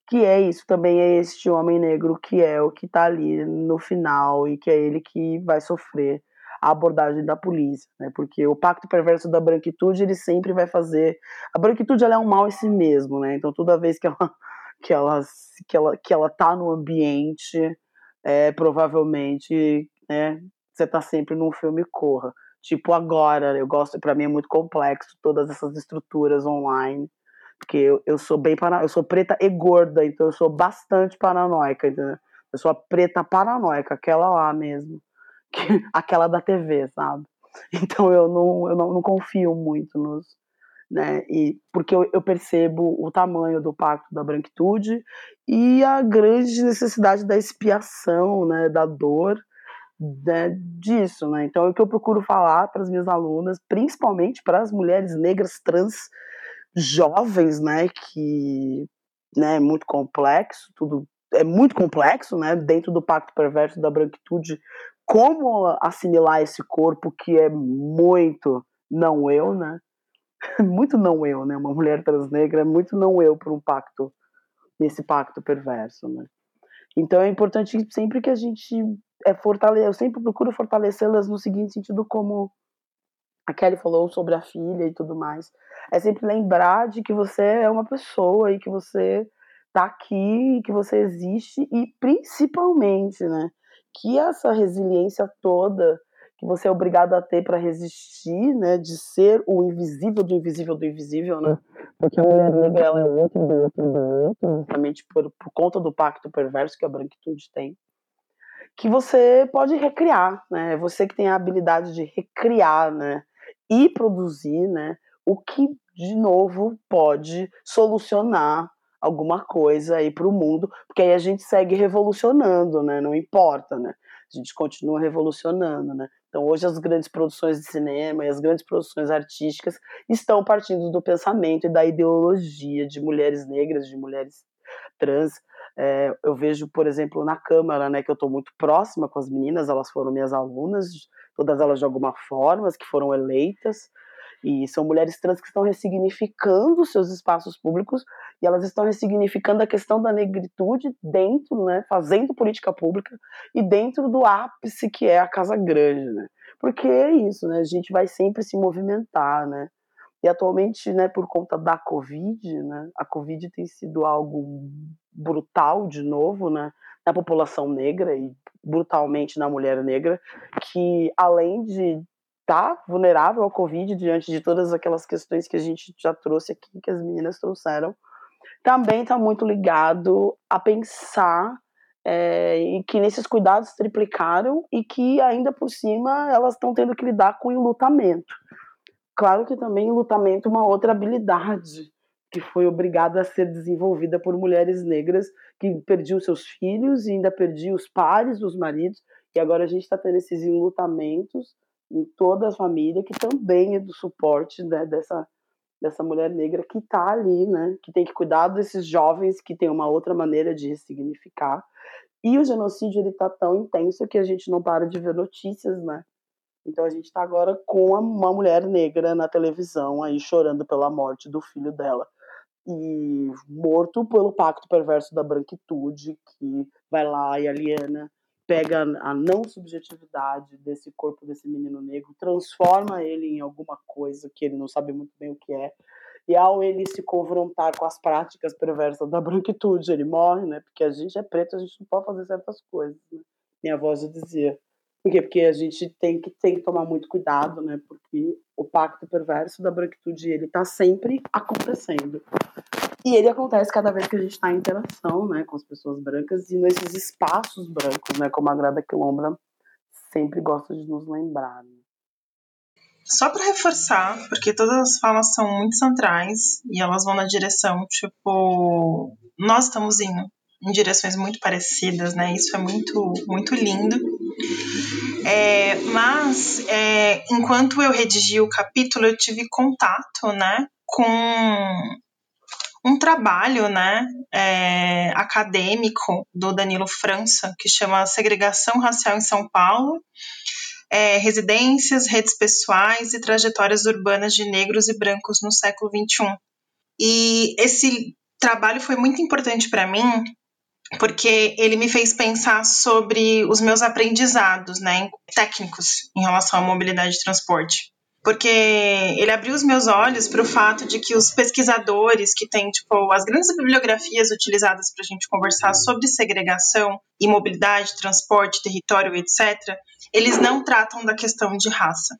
que é isso, também é este homem negro que é o que está ali no final e que é ele que vai sofrer a abordagem da polícia, né? Porque o pacto perverso da branquitude ele sempre vai fazer a branquitude ela é um mal em si mesmo, né? Então toda vez que ela que ela que ela que ela tá no ambiente, é, provavelmente, né? Você tá sempre num filme corra. Tipo agora, eu gosto, para mim é muito complexo todas essas estruturas online porque eu, eu sou bem para eu sou preta e gorda, então eu sou bastante paranoica, entendeu? Eu sou a preta paranoica, aquela lá mesmo. aquela da TV, sabe? Então eu não, eu não, não confio muito nos. Né? E, porque eu, eu, percebo o tamanho do pacto da branquitude e a grande necessidade da expiação, né, da dor né, disso. Né? Então é o que eu procuro falar para as minhas alunas, principalmente para as mulheres negras trans jovens, né, que né, é muito complexo, tudo é muito complexo, né, dentro do pacto perverso da branquitude, como assimilar esse corpo que é muito não eu, né? muito não eu, né? Uma mulher transnegra é muito não eu para um pacto, nesse pacto perverso, né? Então é importante sempre que a gente é fortalecer, eu sempre procuro fortalecê-las no seguinte sentido como a Kelly falou sobre a filha e tudo mais. É sempre lembrar de que você é uma pessoa e que você tá aqui, que você existe e principalmente, né, que essa resiliência toda que você é obrigado a ter para resistir, né, de ser o invisível do invisível do invisível, né? Porque a mulher negra ela é outro do outro do outro, justamente por, por conta do pacto perverso que a branquitude tem. que você pode recriar, né? Você que tem a habilidade de recriar, né? E produzir, né? O que de novo pode solucionar alguma coisa aí para o mundo, porque aí a gente segue revolucionando, né? Não importa, né? A gente continua revolucionando, né? Então, hoje as grandes produções de cinema e as grandes produções artísticas estão partindo do pensamento e da ideologia de mulheres negras, de mulheres trans. É, eu vejo, por exemplo, na Câmara, né, que eu estou muito próxima com as meninas, elas foram minhas alunas, todas elas de alguma forma, as que foram eleitas, e são mulheres trans que estão ressignificando seus espaços públicos e elas estão ressignificando a questão da negritude dentro, né, fazendo política pública e dentro do ápice que é a Casa Grande, né? Porque é isso, né? A gente vai sempre se movimentar, né? E atualmente, né, por conta da Covid, né, a Covid tem sido algo brutal de novo, né, na população negra e brutalmente na mulher negra, que além de está vulnerável ao Covid diante de todas aquelas questões que a gente já trouxe aqui, que as meninas trouxeram, também está muito ligado a pensar é, e que nesses cuidados triplicaram e que ainda por cima elas estão tendo que lidar com enlutamento. Claro que também enlutamento é uma outra habilidade que foi obrigada a ser desenvolvida por mulheres negras que perdiam seus filhos e ainda perdiam os pares, os maridos, e agora a gente está tendo esses enlutamentos em toda a família, que também é do suporte né, dessa, dessa mulher negra que está ali, né, que tem que cuidar desses jovens que tem uma outra maneira de ressignificar. E o genocídio está tão intenso que a gente não para de ver notícias, né? Então a gente está agora com uma mulher negra na televisão aí chorando pela morte do filho dela e morto pelo pacto perverso da branquitude que vai lá e aliena pega a não subjetividade desse corpo desse menino negro, transforma ele em alguma coisa que ele não sabe muito bem o que é. E ao ele se confrontar com as práticas perversas da branquitude, ele morre, né? Porque a gente é preto, a gente não pode fazer certas coisas. Né? Minha avó já dizia. Por quê? Porque a gente tem que, tem que tomar muito cuidado, né? Porque o pacto perverso da branquitude, ele tá sempre acontecendo. E ele acontece cada vez que a gente está em interação né, com as pessoas brancas e nesses espaços brancos, né, como a Grada Quilombra sempre gosta de nos lembrar. Né? Só para reforçar, porque todas as falas são muito centrais e elas vão na direção, tipo, nós estamos indo em direções muito parecidas, né? Isso é muito, muito lindo. É, mas, é, enquanto eu redigi o capítulo, eu tive contato, né, com um trabalho né, é, acadêmico do Danilo França, que chama Segregação Racial em São Paulo, é, Residências, Redes Pessoais e Trajetórias Urbanas de Negros e Brancos no século XXI. E esse trabalho foi muito importante para mim, porque ele me fez pensar sobre os meus aprendizados né, técnicos em relação à mobilidade de transporte porque ele abriu os meus olhos para o fato de que os pesquisadores que têm tipo as grandes bibliografias utilizadas para a gente conversar sobre segregação e mobilidade, transporte, território, etc., eles não tratam da questão de raça.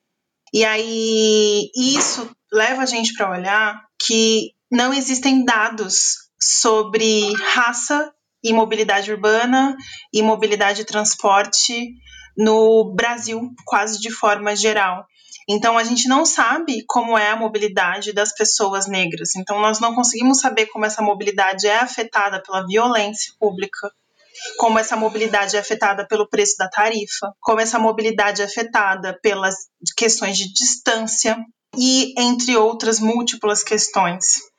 E aí isso leva a gente para olhar que não existem dados sobre raça e mobilidade urbana e mobilidade e transporte no Brasil, quase de forma geral. Então a gente não sabe como é a mobilidade das pessoas negras. Então nós não conseguimos saber como essa mobilidade é afetada pela violência pública, como essa mobilidade é afetada pelo preço da tarifa, como essa mobilidade é afetada pelas questões de distância e entre outras múltiplas questões.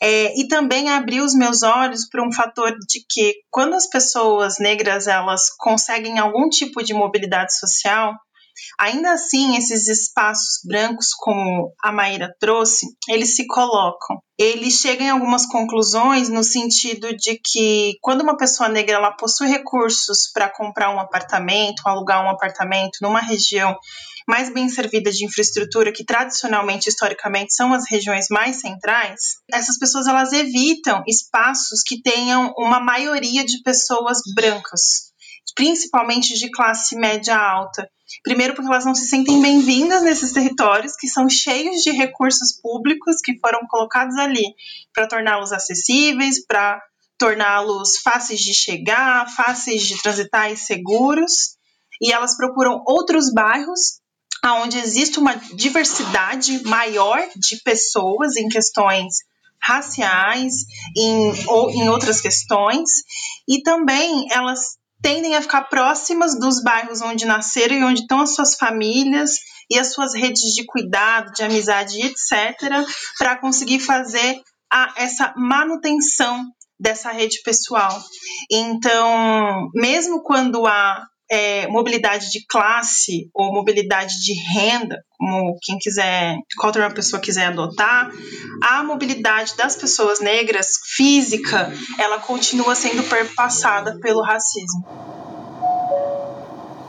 É, e também abriu os meus olhos para um fator de que quando as pessoas negras elas conseguem algum tipo de mobilidade social, Ainda assim, esses espaços brancos, como a Maíra trouxe, eles se colocam. Eles chegam em algumas conclusões no sentido de que quando uma pessoa negra ela possui recursos para comprar um apartamento, alugar um apartamento numa região mais bem servida de infraestrutura, que tradicionalmente, historicamente, são as regiões mais centrais, essas pessoas elas evitam espaços que tenham uma maioria de pessoas brancas, principalmente de classe média alta. Primeiro, porque elas não se sentem bem-vindas nesses territórios que são cheios de recursos públicos que foram colocados ali para torná-los acessíveis, para torná-los fáceis de chegar, fáceis de transitar e seguros. E elas procuram outros bairros onde existe uma diversidade maior de pessoas em questões raciais, em, ou em outras questões, e também elas tendem a ficar próximas dos bairros onde nasceram e onde estão as suas famílias e as suas redes de cuidado, de amizade, etc., para conseguir fazer a, essa manutenção dessa rede pessoal. Então, mesmo quando há é, mobilidade de classe ou mobilidade de renda, como quem quiser, qualquer uma pessoa quiser adotar, a mobilidade das pessoas negras física, ela continua sendo perpassada pelo racismo.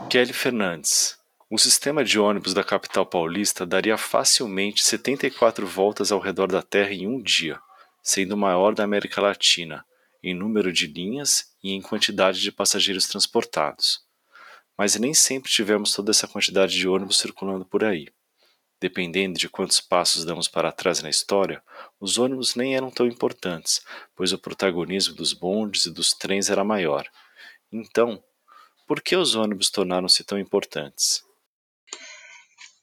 Kelly Fernandes. Um sistema de ônibus da capital paulista daria facilmente 74 voltas ao redor da Terra em um dia, sendo o maior da América Latina, em número de linhas e em quantidade de passageiros transportados mas nem sempre tivemos toda essa quantidade de ônibus circulando por aí. Dependendo de quantos passos damos para trás na história, os ônibus nem eram tão importantes, pois o protagonismo dos bondes e dos trens era maior. Então, por que os ônibus tornaram-se tão importantes?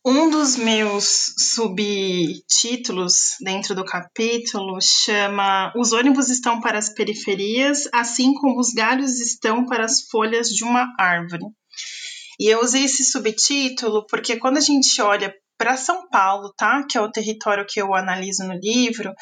Um dos meus subtítulos dentro do capítulo chama Os ônibus estão para as periferias, assim como os galhos estão para as folhas de uma árvore. E eu usei esse subtítulo porque quando a gente olha para São Paulo, tá? Que é o território que eu analiso no livro,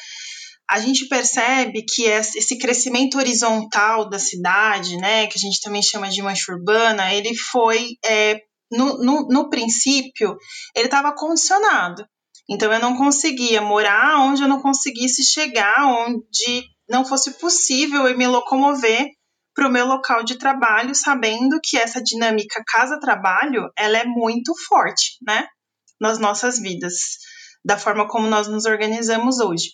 a gente percebe que esse crescimento horizontal da cidade, né, que a gente também chama de mancha urbana, ele foi, é, no, no, no princípio, ele estava condicionado. Então, eu não conseguia morar onde eu não conseguisse chegar, onde não fosse possível eu me locomover para o meu local de trabalho, sabendo que essa dinâmica casa-trabalho ela é muito forte, né, nas nossas vidas, da forma como nós nos organizamos hoje.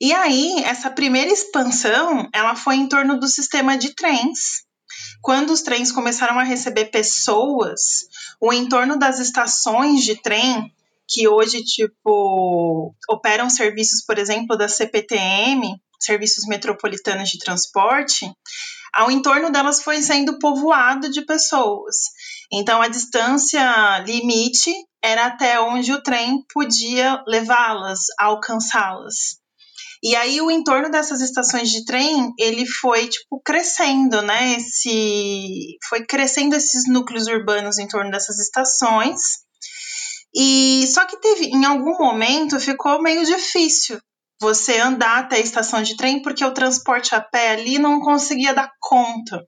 E aí, essa primeira expansão, ela foi em torno do sistema de trens. Quando os trens começaram a receber pessoas, o entorno das estações de trem, que hoje, tipo, operam serviços, por exemplo, da CPTM, serviços metropolitanos de transporte, ao entorno delas foi sendo povoado de pessoas. Então, a distância limite era até onde o trem podia levá-las, alcançá-las. E aí o entorno dessas estações de trem, ele foi tipo crescendo, né? Esse foi crescendo esses núcleos urbanos em torno dessas estações. E só que teve em algum momento ficou meio difícil você andar até a estação de trem, porque o transporte a pé ali não conseguia dar conta.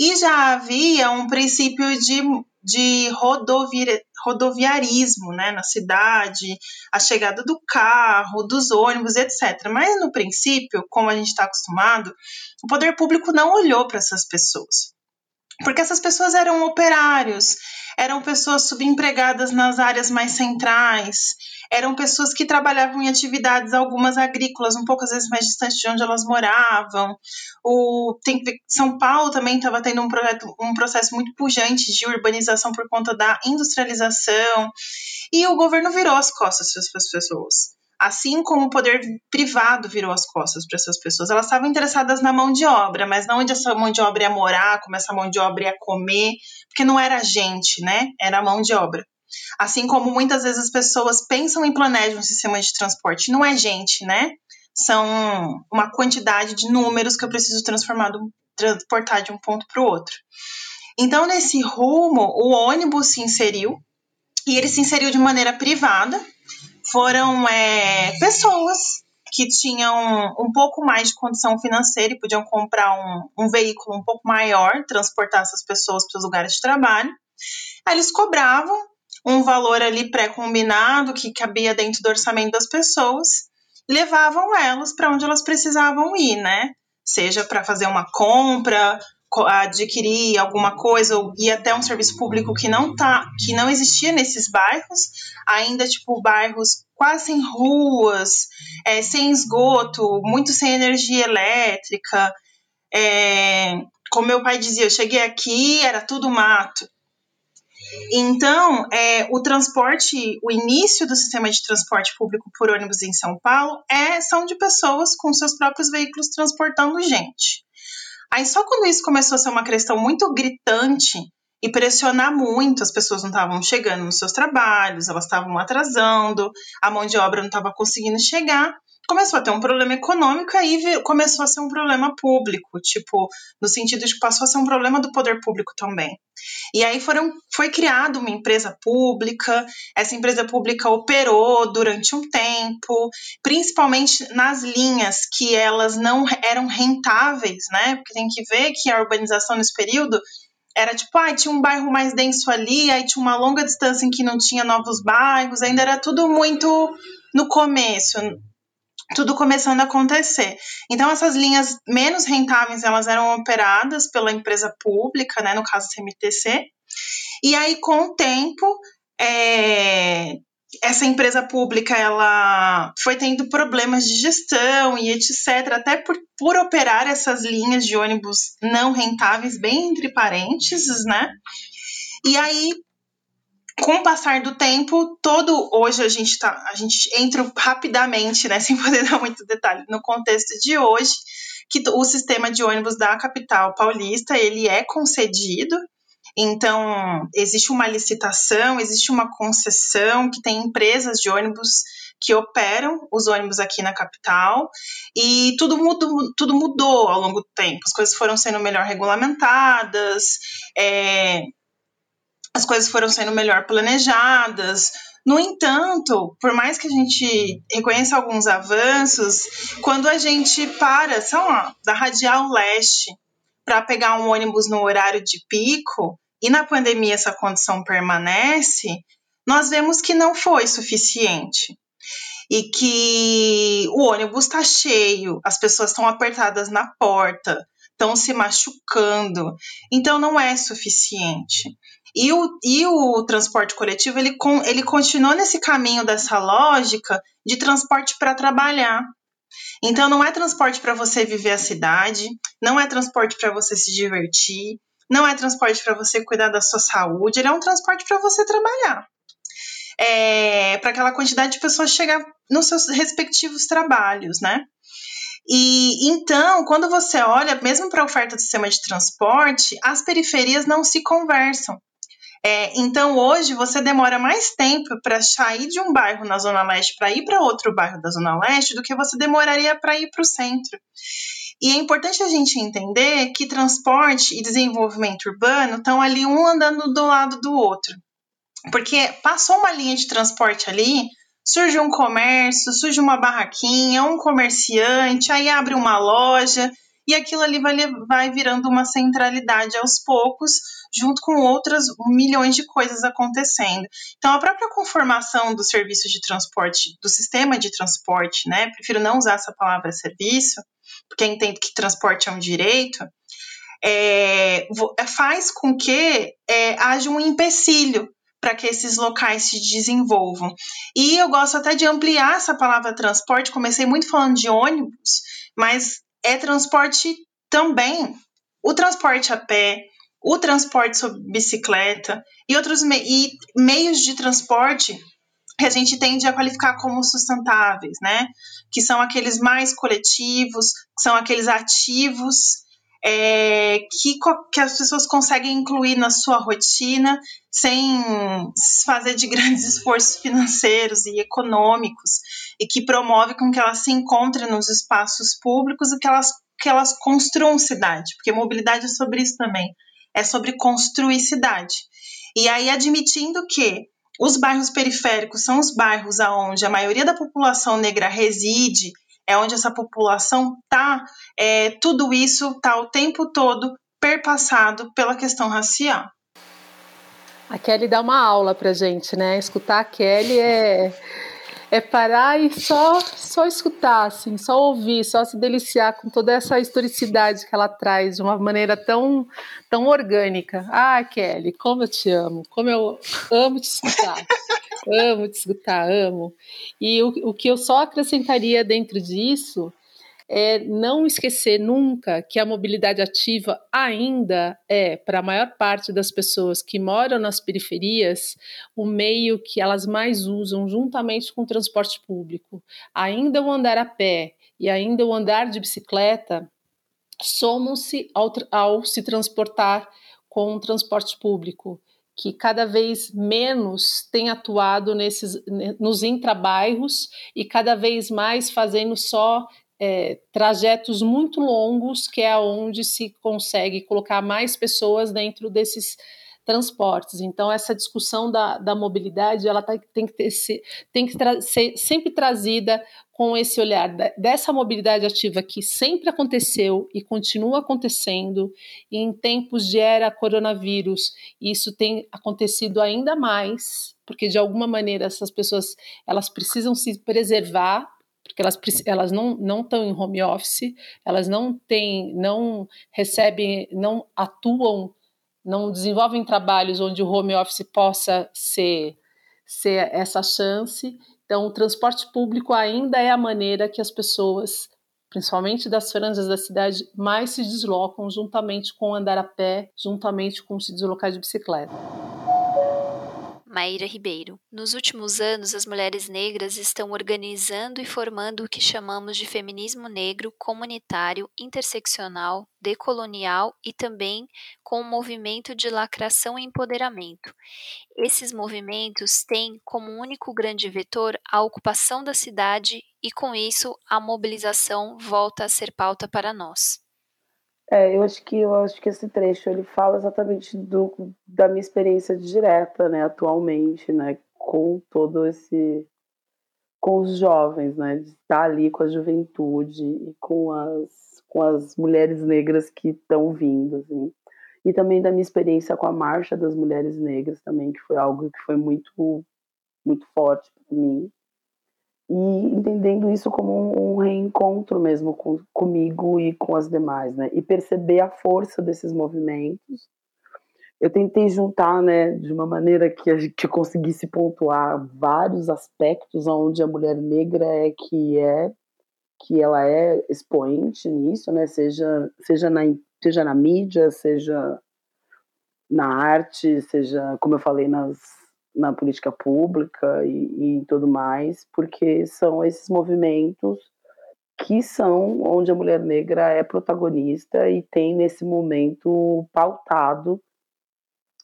E já havia um princípio de, de rodovi, rodoviarismo né, na cidade, a chegada do carro, dos ônibus, etc. Mas no princípio, como a gente está acostumado, o poder público não olhou para essas pessoas. Porque essas pessoas eram operários, eram pessoas subempregadas nas áreas mais centrais, eram pessoas que trabalhavam em atividades, algumas agrícolas, um pouco às vezes mais distantes de onde elas moravam. O, tem, São Paulo também estava tendo um, projeto, um processo muito pujante de urbanização por conta da industrialização, e o governo virou as costas para as pessoas. Assim como o poder privado virou as costas para essas pessoas. Elas estavam interessadas na mão de obra, mas não onde essa mão de obra ia morar, como essa mão de obra ia comer, porque não era gente, né? Era mão de obra. Assim como muitas vezes as pessoas pensam em planejam um sistema de transporte, não é gente, né? São uma quantidade de números que eu preciso transformar, transportar de um ponto para o outro. Então, nesse rumo, o ônibus se inseriu e ele se inseriu de maneira privada. Foram é, pessoas que tinham um pouco mais de condição financeira e podiam comprar um, um veículo um pouco maior, transportar essas pessoas para os lugares de trabalho. Aí eles cobravam um valor ali pré-combinado que cabia dentro do orçamento das pessoas, levavam elas para onde elas precisavam ir, né? Seja para fazer uma compra, adquirir alguma coisa ou ir até um serviço público que não tá, que não existia nesses bairros, ainda tipo bairros quase sem ruas, é, sem esgoto, muito sem energia elétrica. É, como meu pai dizia, eu cheguei aqui, era tudo mato. Então, é, o transporte, o início do sistema de transporte público por ônibus em São Paulo é são de pessoas com seus próprios veículos transportando gente. Aí só quando isso começou a ser uma questão muito gritante e pressionar muito, as pessoas não estavam chegando nos seus trabalhos, elas estavam atrasando, a mão de obra não estava conseguindo chegar, começou a ter um problema econômico e aí começou a ser um problema público, tipo, no sentido de que passou a ser um problema do poder público também. E aí foram, foi criada uma empresa pública, essa empresa pública operou durante um tempo, principalmente nas linhas que elas não eram rentáveis, né? Porque tem que ver que a urbanização nesse período era tipo, ah, tinha um bairro mais denso ali, aí tinha uma longa distância em que não tinha novos bairros, ainda era tudo muito no começo, tudo começando a acontecer. Então essas linhas menos rentáveis, elas eram operadas pela empresa pública, né, no caso CMTC, e aí com o tempo é, essa empresa pública ela foi tendo problemas de gestão e etc, até por, por operar essas linhas de ônibus não rentáveis, bem entre parênteses, né? E aí, com o passar do tempo, todo hoje a gente tá, a gente entra rapidamente, né, sem poder dar muito detalhe no contexto de hoje, que o sistema de ônibus da capital paulista, ele é concedido então, existe uma licitação, existe uma concessão que tem empresas de ônibus que operam os ônibus aqui na capital e tudo mudou, tudo mudou ao longo do tempo. As coisas foram sendo melhor regulamentadas, é, as coisas foram sendo melhor planejadas. No entanto, por mais que a gente reconheça alguns avanços, quando a gente para, sei lá, da Radial Leste para pegar um ônibus no horário de pico, e na pandemia essa condição permanece, nós vemos que não foi suficiente. E que o ônibus está cheio, as pessoas estão apertadas na porta, estão se machucando, então não é suficiente. E o, e o transporte coletivo ele, ele continuou nesse caminho dessa lógica de transporte para trabalhar. Então não é transporte para você viver a cidade, não é transporte para você se divertir, não é transporte para você cuidar da sua saúde, ele é um transporte para você trabalhar. É, para aquela quantidade de pessoas chegar nos seus respectivos trabalhos, né? E então, quando você olha, mesmo para a oferta do sistema de transporte, as periferias não se conversam. É, então, hoje, você demora mais tempo para sair de um bairro na Zona Leste para ir para outro bairro da Zona Leste do que você demoraria para ir para o centro. E é importante a gente entender que transporte e desenvolvimento urbano estão ali um andando do lado do outro. Porque passou uma linha de transporte ali, surge um comércio, surge uma barraquinha, um comerciante, aí abre uma loja, e aquilo ali vai, vai virando uma centralidade aos poucos, junto com outras milhões de coisas acontecendo. Então, a própria conformação do serviço de transporte, do sistema de transporte, né? Prefiro não usar essa palavra serviço, porque entendo que transporte é um direito, é, é, faz com que é, haja um empecilho para que esses locais se desenvolvam. E eu gosto até de ampliar essa palavra transporte, comecei muito falando de ônibus, mas é transporte também. O transporte a pé, o transporte sob bicicleta e outros me e meios de transporte que a gente tende a qualificar como sustentáveis, né? Que são aqueles mais coletivos, que são aqueles ativos é, que, que as pessoas conseguem incluir na sua rotina sem fazer de grandes esforços financeiros e econômicos e que promove com que elas se encontrem nos espaços públicos e que elas, que elas construam cidade, porque mobilidade é sobre isso também, é sobre construir cidade. E aí admitindo que os bairros periféricos são os bairros onde a maioria da população negra reside, é onde essa população está, é, tudo isso está o tempo todo perpassado pela questão racial. A Kelly dá uma aula para gente, né? Escutar a Kelly é é parar e só só escutar, assim, só ouvir, só se deliciar com toda essa historicidade que ela traz de uma maneira tão tão orgânica. Ah, Kelly, como eu te amo, como eu amo te escutar. amo te escutar, amo. E o, o que eu só acrescentaria dentro disso é não esquecer nunca que a mobilidade ativa ainda é, para a maior parte das pessoas que moram nas periferias, o meio que elas mais usam juntamente com o transporte público. Ainda o andar a pé e ainda o andar de bicicleta somam-se ao, ao se transportar com o transporte público que cada vez menos tem atuado nesses, nos intrabairros e cada vez mais fazendo só é, trajetos muito longos, que é onde se consegue colocar mais pessoas dentro desses transportes. Então, essa discussão da, da mobilidade ela tá, tem que, ter, tem que ser sempre trazida com esse olhar dessa mobilidade ativa que sempre aconteceu e continua acontecendo, e em tempos de era coronavírus, isso tem acontecido ainda mais, porque de alguma maneira essas pessoas elas precisam se preservar porque elas, elas não, não estão em home office, elas não têm, não recebem, não atuam, não desenvolvem trabalhos onde o home office possa ser, ser essa chance. Então, o transporte público ainda é a maneira que as pessoas, principalmente das franjas da cidade, mais se deslocam juntamente com andar a pé, juntamente com se deslocar de bicicleta. Maíra Ribeiro. Nos últimos anos, as mulheres negras estão organizando e formando o que chamamos de feminismo negro comunitário, interseccional, decolonial e também com o movimento de lacração e empoderamento. Esses movimentos têm como único grande vetor a ocupação da cidade e, com isso, a mobilização volta a ser pauta para nós. É, eu acho que eu acho que esse trecho ele fala exatamente do, da minha experiência direta, né, atualmente, né, com todo esse com os jovens, né, de estar ali com a juventude e com as com as mulheres negras que estão vindo, assim. E também da minha experiência com a marcha das mulheres negras também, que foi algo que foi muito muito forte para mim e entendendo isso como um reencontro mesmo com, comigo e com as demais, né? E perceber a força desses movimentos. Eu tentei juntar, né, de uma maneira que a gente conseguisse pontuar vários aspectos onde a mulher negra é que é que ela é expoente nisso, né? Seja seja na seja na mídia, seja na arte, seja como eu falei nas na política pública e, e tudo mais, porque são esses movimentos que são onde a mulher negra é protagonista e tem nesse momento pautado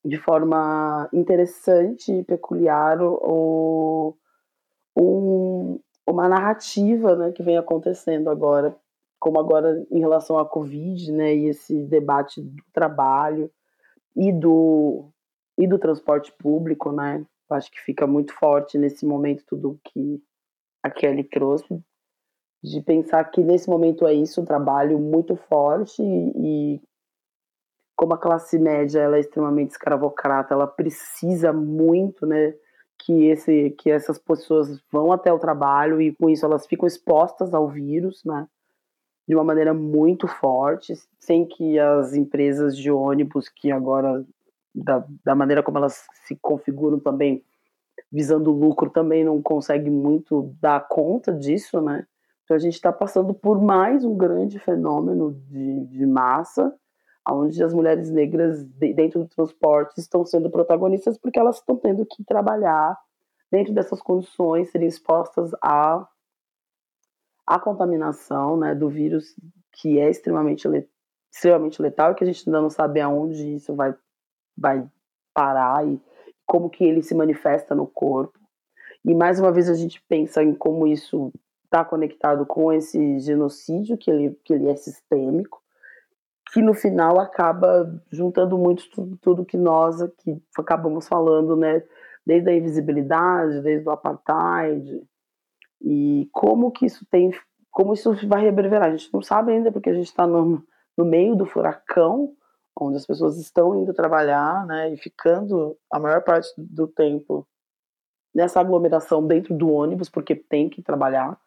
de forma interessante e peculiar o, um, uma narrativa né, que vem acontecendo agora, como agora em relação à Covid, né, e esse debate do trabalho e do e do transporte público, né? Acho que fica muito forte nesse momento tudo que a Kelly trouxe, de pensar que nesse momento é isso, um trabalho muito forte e, e como a classe média ela é extremamente escravocrata, ela precisa muito, né, que esse que essas pessoas vão até o trabalho e com isso elas ficam expostas ao vírus, né? De uma maneira muito forte, sem que as empresas de ônibus que agora da, da maneira como elas se configuram também, visando lucro, também não consegue muito dar conta disso, né? Então a gente está passando por mais um grande fenômeno de, de massa, onde as mulheres negras dentro do transporte estão sendo protagonistas porque elas estão tendo que trabalhar dentro dessas condições, serem expostas à, à contaminação né, do vírus que é extremamente, extremamente letal e que a gente ainda não sabe aonde isso vai vai parar e como que ele se manifesta no corpo. E mais uma vez a gente pensa em como isso está conectado com esse genocídio, que ele, que ele é sistêmico, que no final acaba juntando muito tudo, tudo que nós aqui acabamos falando, né? Desde a invisibilidade, desde o apartheid, e como que isso tem, como isso vai reverberar. A gente não sabe ainda, porque a gente está no, no meio do furacão, onde as pessoas estão indo trabalhar, né, e ficando a maior parte do tempo nessa aglomeração dentro do ônibus, porque tem que trabalhar,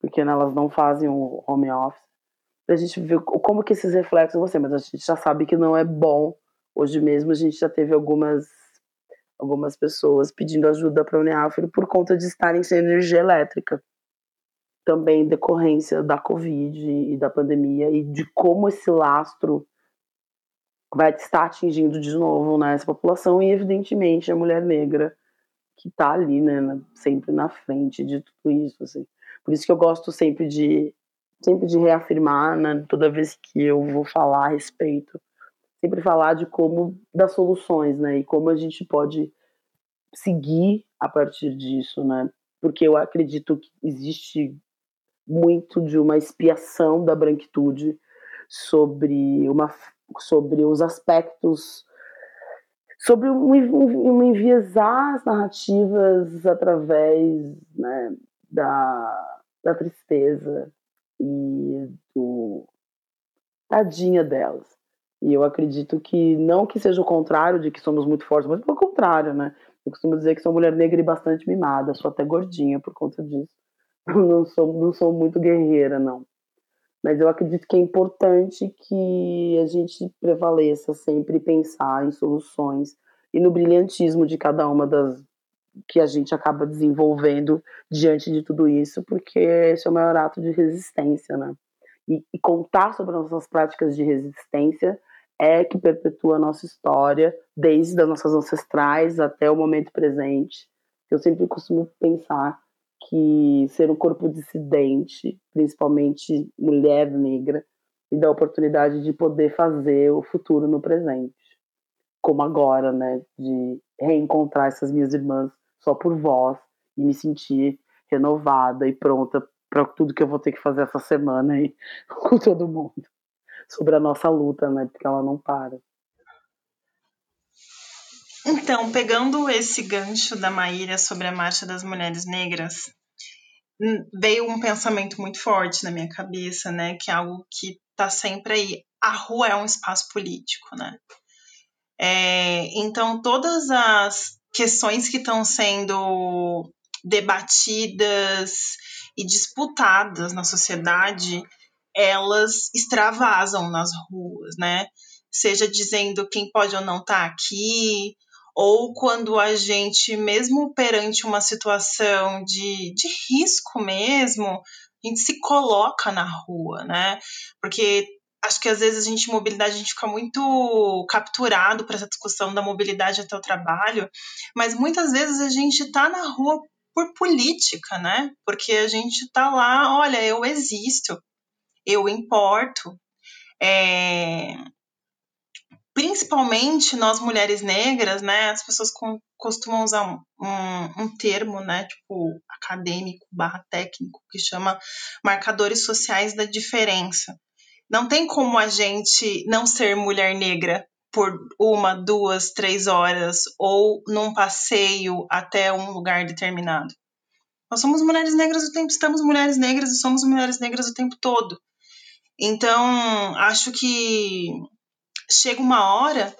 porque né, elas não fazem o home office. A gente vê como que esses reflexos você, mas a gente já sabe que não é bom. Hoje mesmo a gente já teve algumas algumas pessoas pedindo ajuda para a Uniafro por conta de estarem sem energia elétrica. também decorrência da Covid e da pandemia e de como esse lastro vai estar atingindo de novo né, essa população e, evidentemente, a mulher negra que está ali, né, sempre na frente de tudo isso. Assim. Por isso que eu gosto sempre de sempre de reafirmar, né, toda vez que eu vou falar a respeito, sempre falar de como das soluções, né, e como a gente pode seguir a partir disso, né, porque eu acredito que existe muito de uma expiação da branquitude sobre uma sobre os aspectos sobre um, um, um enviesar as narrativas através né, da, da tristeza e do tadinha delas. E eu acredito que não que seja o contrário de que somos muito fortes, mas pelo contrário, né? Eu costumo dizer que sou mulher negra e bastante mimada, sou até gordinha por conta disso. Não sou, não sou muito guerreira, não. Mas eu acredito que é importante que a gente prevaleça sempre pensar em soluções e no brilhantismo de cada uma das que a gente acaba desenvolvendo diante de tudo isso, porque esse é o maior ato de resistência, né? E, e contar sobre as nossas práticas de resistência é que perpetua a nossa história, desde as nossas ancestrais até o momento presente. Eu sempre costumo pensar que ser um corpo dissidente, principalmente mulher negra, me dá a oportunidade de poder fazer o futuro no presente. Como agora, né? De reencontrar essas minhas irmãs só por voz e me sentir renovada e pronta para tudo que eu vou ter que fazer essa semana aí com todo mundo sobre a nossa luta, né? Porque ela não para. Então, pegando esse gancho da Maíra sobre a Marcha das Mulheres Negras, hum, veio um pensamento muito forte na minha cabeça, né? Que é algo que tá sempre aí. A rua é um espaço político, né? É, então, todas as questões que estão sendo debatidas e disputadas na sociedade, elas extravasam nas ruas, né? Seja dizendo quem pode ou não estar tá aqui, ou quando a gente, mesmo perante uma situação de, de risco mesmo, a gente se coloca na rua, né? Porque acho que às vezes a gente, mobilidade, a gente fica muito capturado para essa discussão da mobilidade até o trabalho, mas muitas vezes a gente está na rua por política, né? Porque a gente está lá, olha, eu existo, eu importo. É... Principalmente nós mulheres negras, né? As pessoas com, costumam usar um, um, um termo, né? Tipo acadêmico barra técnico que chama marcadores sociais da diferença não tem como a gente não ser mulher negra por uma, duas, três horas ou num passeio até um lugar determinado. Nós somos mulheres negras o tempo, estamos mulheres negras e somos mulheres negras o tempo todo. Então, acho que chega uma hora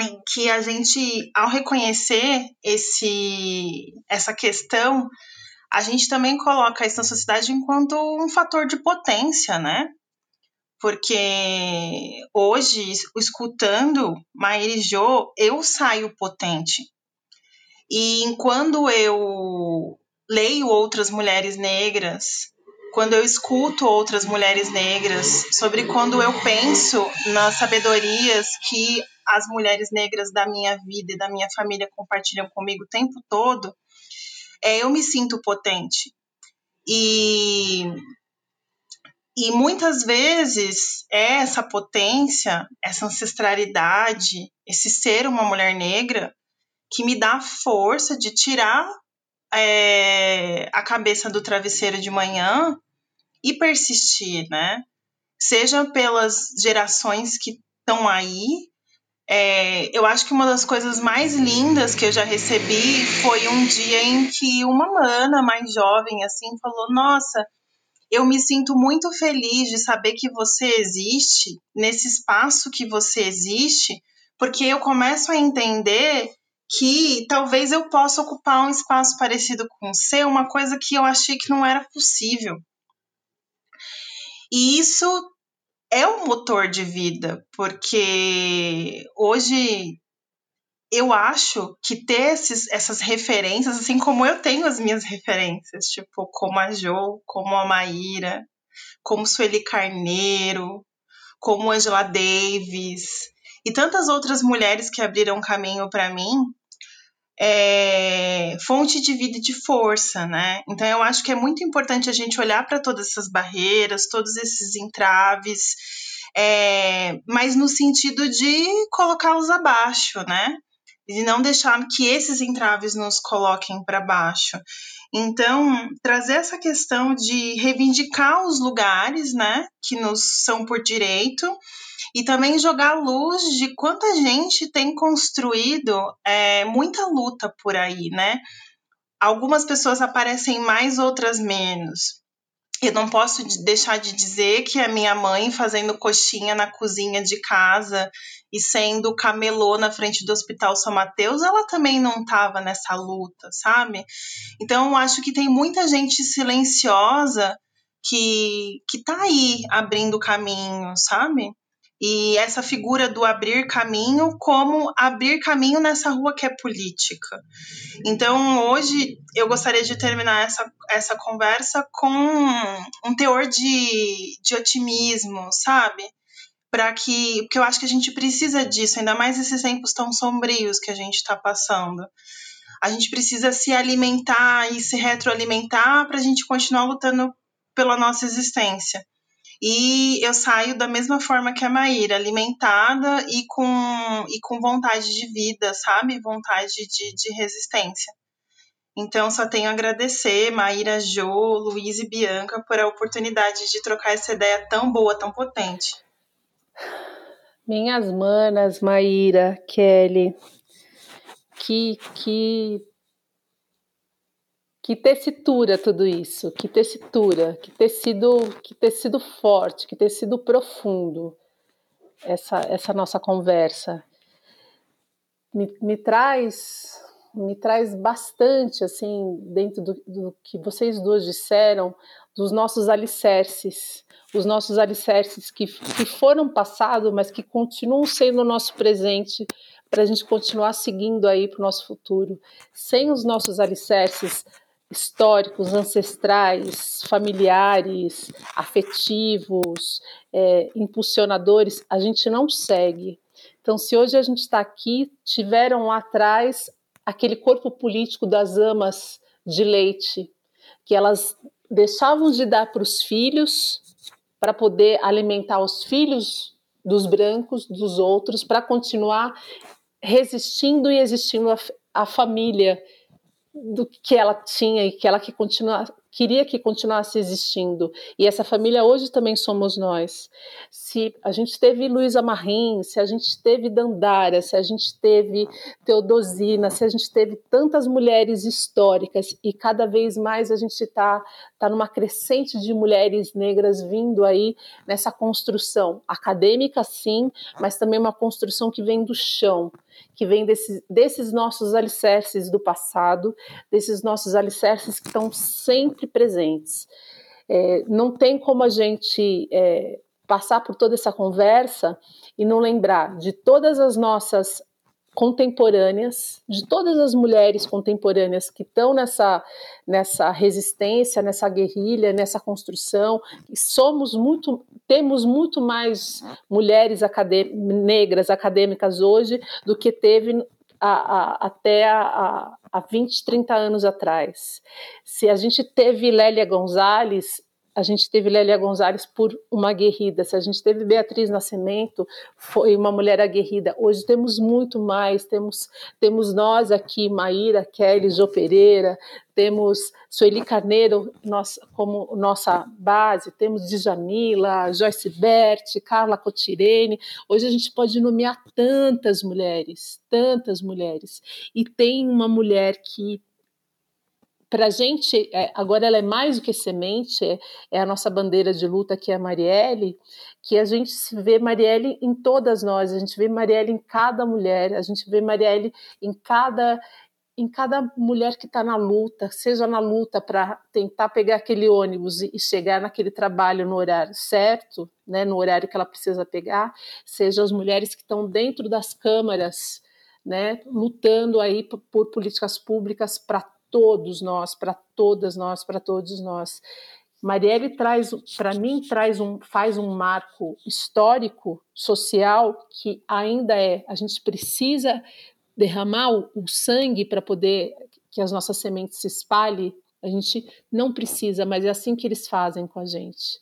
em que a gente, ao reconhecer esse, essa questão, a gente também coloca isso na sociedade enquanto um fator de potência, né? porque hoje, escutando Maíra Jo, eu saio potente. E quando eu leio outras mulheres negras, quando eu escuto outras mulheres negras, sobre quando eu penso nas sabedorias que as mulheres negras da minha vida e da minha família compartilham comigo o tempo todo, é, eu me sinto potente. E e muitas vezes é essa potência, essa ancestralidade, esse ser uma mulher negra que me dá a força de tirar é, a cabeça do travesseiro de manhã e persistir, né? Seja pelas gerações que estão aí. É, eu acho que uma das coisas mais lindas que eu já recebi foi um dia em que uma mana mais jovem assim falou: Nossa, eu me sinto muito feliz de saber que você existe, nesse espaço que você existe, porque eu começo a entender que talvez eu possa ocupar um espaço parecido com o seu, uma coisa que eu achei que não era possível. E isso é um motor de vida, porque hoje eu acho que ter esses, essas referências, assim como eu tenho as minhas referências, tipo, como a Jo, como a Maíra, como Sueli Carneiro, como Angela Davis e tantas outras mulheres que abriram caminho para mim, é, fonte de vida e de força, né? Então eu acho que é muito importante a gente olhar para todas essas barreiras, todos esses entraves, é, mas no sentido de colocá-los abaixo, né? E não deixar que esses entraves nos coloquem para baixo. Então, trazer essa questão de reivindicar os lugares, né, que nos são por direito, e também jogar luz de quanta gente tem construído é, muita luta por aí, né? Algumas pessoas aparecem mais, outras menos. Eu não posso deixar de dizer que a minha mãe fazendo coxinha na cozinha de casa e sendo camelô na frente do Hospital São Mateus, ela também não estava nessa luta, sabe? Então, eu acho que tem muita gente silenciosa que, que tá aí abrindo caminho, sabe? E essa figura do abrir caminho, como abrir caminho nessa rua que é política. Então, hoje, eu gostaria de terminar essa, essa conversa com um teor de, de otimismo, sabe? Para que. Porque eu acho que a gente precisa disso, ainda mais esses tempos tão sombrios que a gente está passando. A gente precisa se alimentar e se retroalimentar para a gente continuar lutando pela nossa existência. E eu saio da mesma forma que a Maíra, alimentada e com, e com vontade de vida, sabe? Vontade de, de resistência. Então, só tenho a agradecer, Maíra, Jo, Luiz e Bianca, por a oportunidade de trocar essa ideia tão boa, tão potente. Minhas manas, Maíra, Kelly, que, que que tessitura tudo isso, que tessitura, que tecido, que tecido forte, que tecido profundo? Essa essa nossa conversa. Me, me traz me traz bastante assim dentro do, do que vocês duas disseram dos nossos alicerces. Os nossos alicerces que, que foram passados, mas que continuam sendo o nosso presente para a gente continuar seguindo aí para o nosso futuro. Sem os nossos alicerces, históricos, ancestrais, familiares, afetivos, é, impulsionadores, a gente não segue. Então, se hoje a gente está aqui, tiveram lá atrás aquele corpo político das amas de leite, que elas deixavam de dar para os filhos para poder alimentar os filhos dos brancos, dos outros, para continuar resistindo e existindo a, a família do que ela tinha e que ela que continua, queria que continuasse existindo. E essa família hoje também somos nós. Se a gente teve Luísa Marim, se a gente teve Dandara, se a gente teve Teodosina, se a gente teve tantas mulheres históricas e cada vez mais a gente está tá numa crescente de mulheres negras vindo aí nessa construção acadêmica, sim, mas também uma construção que vem do chão que vem desse, desses nossos alicerces do passado, desses nossos alicerces que estão sempre presentes. É, não tem como a gente é, passar por toda essa conversa e não lembrar de todas as nossas contemporâneas, de todas as mulheres contemporâneas que estão nessa, nessa resistência, nessa guerrilha, nessa construção. Somos muito, temos muito mais mulheres acadê negras acadêmicas hoje do que teve a, a, até a, a 20, 30 anos atrás. Se a gente teve Lélia Gonzalez, a gente teve Lélia Gonzalez por uma guerrida, se a gente teve Beatriz Nascimento, foi uma mulher aguerrida. Hoje temos muito mais, temos, temos nós aqui, Maíra, Kelly, Jô Pereira, temos Sueli Carneiro nossa, como nossa base, temos Djamila, Joyce Bert, Carla Cotirene. Hoje a gente pode nomear tantas mulheres, tantas mulheres. E tem uma mulher que para a gente, é, agora ela é mais do que semente, é, é, a nossa bandeira de luta, que é a Marielle, que a gente vê Marielle em todas nós, a gente vê Marielle em cada mulher, a gente vê Marielle em cada em cada mulher que está na luta, seja na luta para tentar pegar aquele ônibus e chegar naquele trabalho no horário certo, né, no horário que ela precisa pegar, seja as mulheres que estão dentro das câmaras né, lutando aí por, por políticas públicas para todos nós, para todas nós, para todos nós. Marielle traz, para mim, traz um, faz um marco histórico, social, que ainda é. A gente precisa derramar o, o sangue para poder que as nossas sementes se espalhem. A gente não precisa, mas é assim que eles fazem com a gente.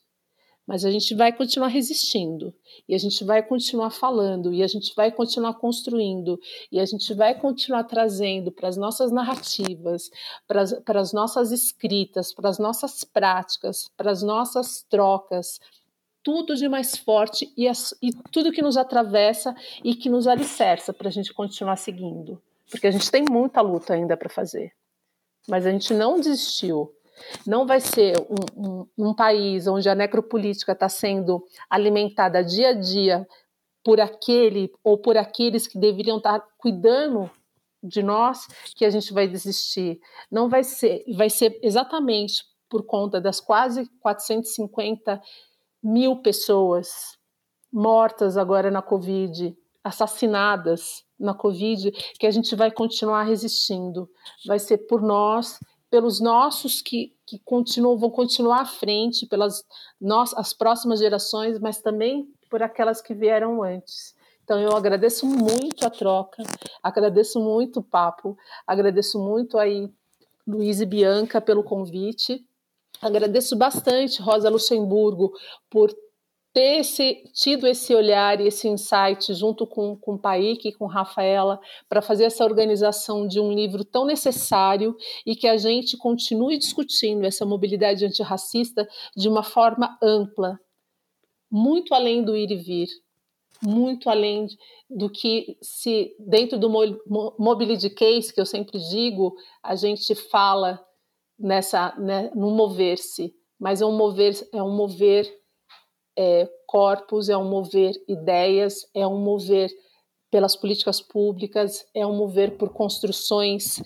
Mas a gente vai continuar resistindo, e a gente vai continuar falando, e a gente vai continuar construindo, e a gente vai continuar trazendo para as nossas narrativas, para as nossas escritas, para as nossas práticas, para as nossas trocas, tudo de mais forte e, as, e tudo que nos atravessa e que nos alicerça para a gente continuar seguindo. Porque a gente tem muita luta ainda para fazer. Mas a gente não desistiu. Não vai ser um, um, um país onde a necropolítica está sendo alimentada dia a dia por aquele ou por aqueles que deveriam estar tá cuidando de nós que a gente vai desistir. Não vai ser, vai ser exatamente por conta das quase 450 mil pessoas mortas agora na Covid, assassinadas na Covid, que a gente vai continuar resistindo. Vai ser por nós pelos nossos que, que continuam, vão continuar à frente, pelas nossas, as próximas gerações, mas também por aquelas que vieram antes. Então eu agradeço muito a troca, agradeço muito o papo, agradeço muito aí Luiz e Bianca pelo convite, agradeço bastante Rosa Luxemburgo por ter esse, tido esse olhar e esse insight junto com, com o Paik e com Rafaela para fazer essa organização de um livro tão necessário e que a gente continue discutindo essa mobilidade antirracista de uma forma ampla, muito além do ir e vir, muito além do que se dentro do mobility case que eu sempre digo a gente fala nessa né, no mover-se, mas é um mover é um mover é, corpos, é um mover ideias, é um mover pelas políticas públicas, é um mover por construções,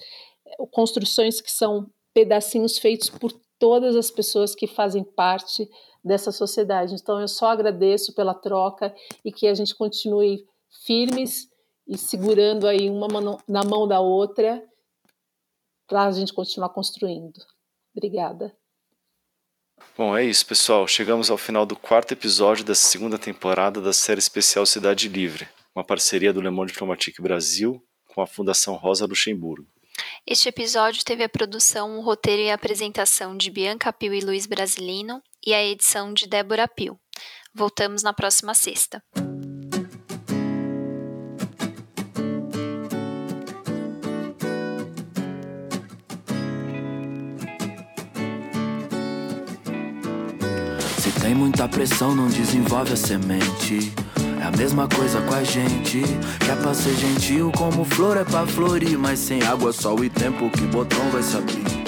construções que são pedacinhos feitos por todas as pessoas que fazem parte dessa sociedade. Então eu só agradeço pela troca e que a gente continue firmes e segurando aí uma mão na mão da outra para a gente continuar construindo. Obrigada. Bom, é isso, pessoal. Chegamos ao final do quarto episódio da segunda temporada da série especial Cidade Livre, uma parceria do Le Monde Diplomatique Brasil com a Fundação Rosa Luxemburgo. Este episódio teve a produção, o roteiro e a apresentação de Bianca Pio e Luiz Brasilino e a edição de Débora Pio. Voltamos na próxima sexta. Tem muita pressão, não desenvolve a semente. É a mesma coisa com a gente. Que é pra ser gentil, como flor é pra florir. Mas sem água, sol e tempo, que botão vai se abrir.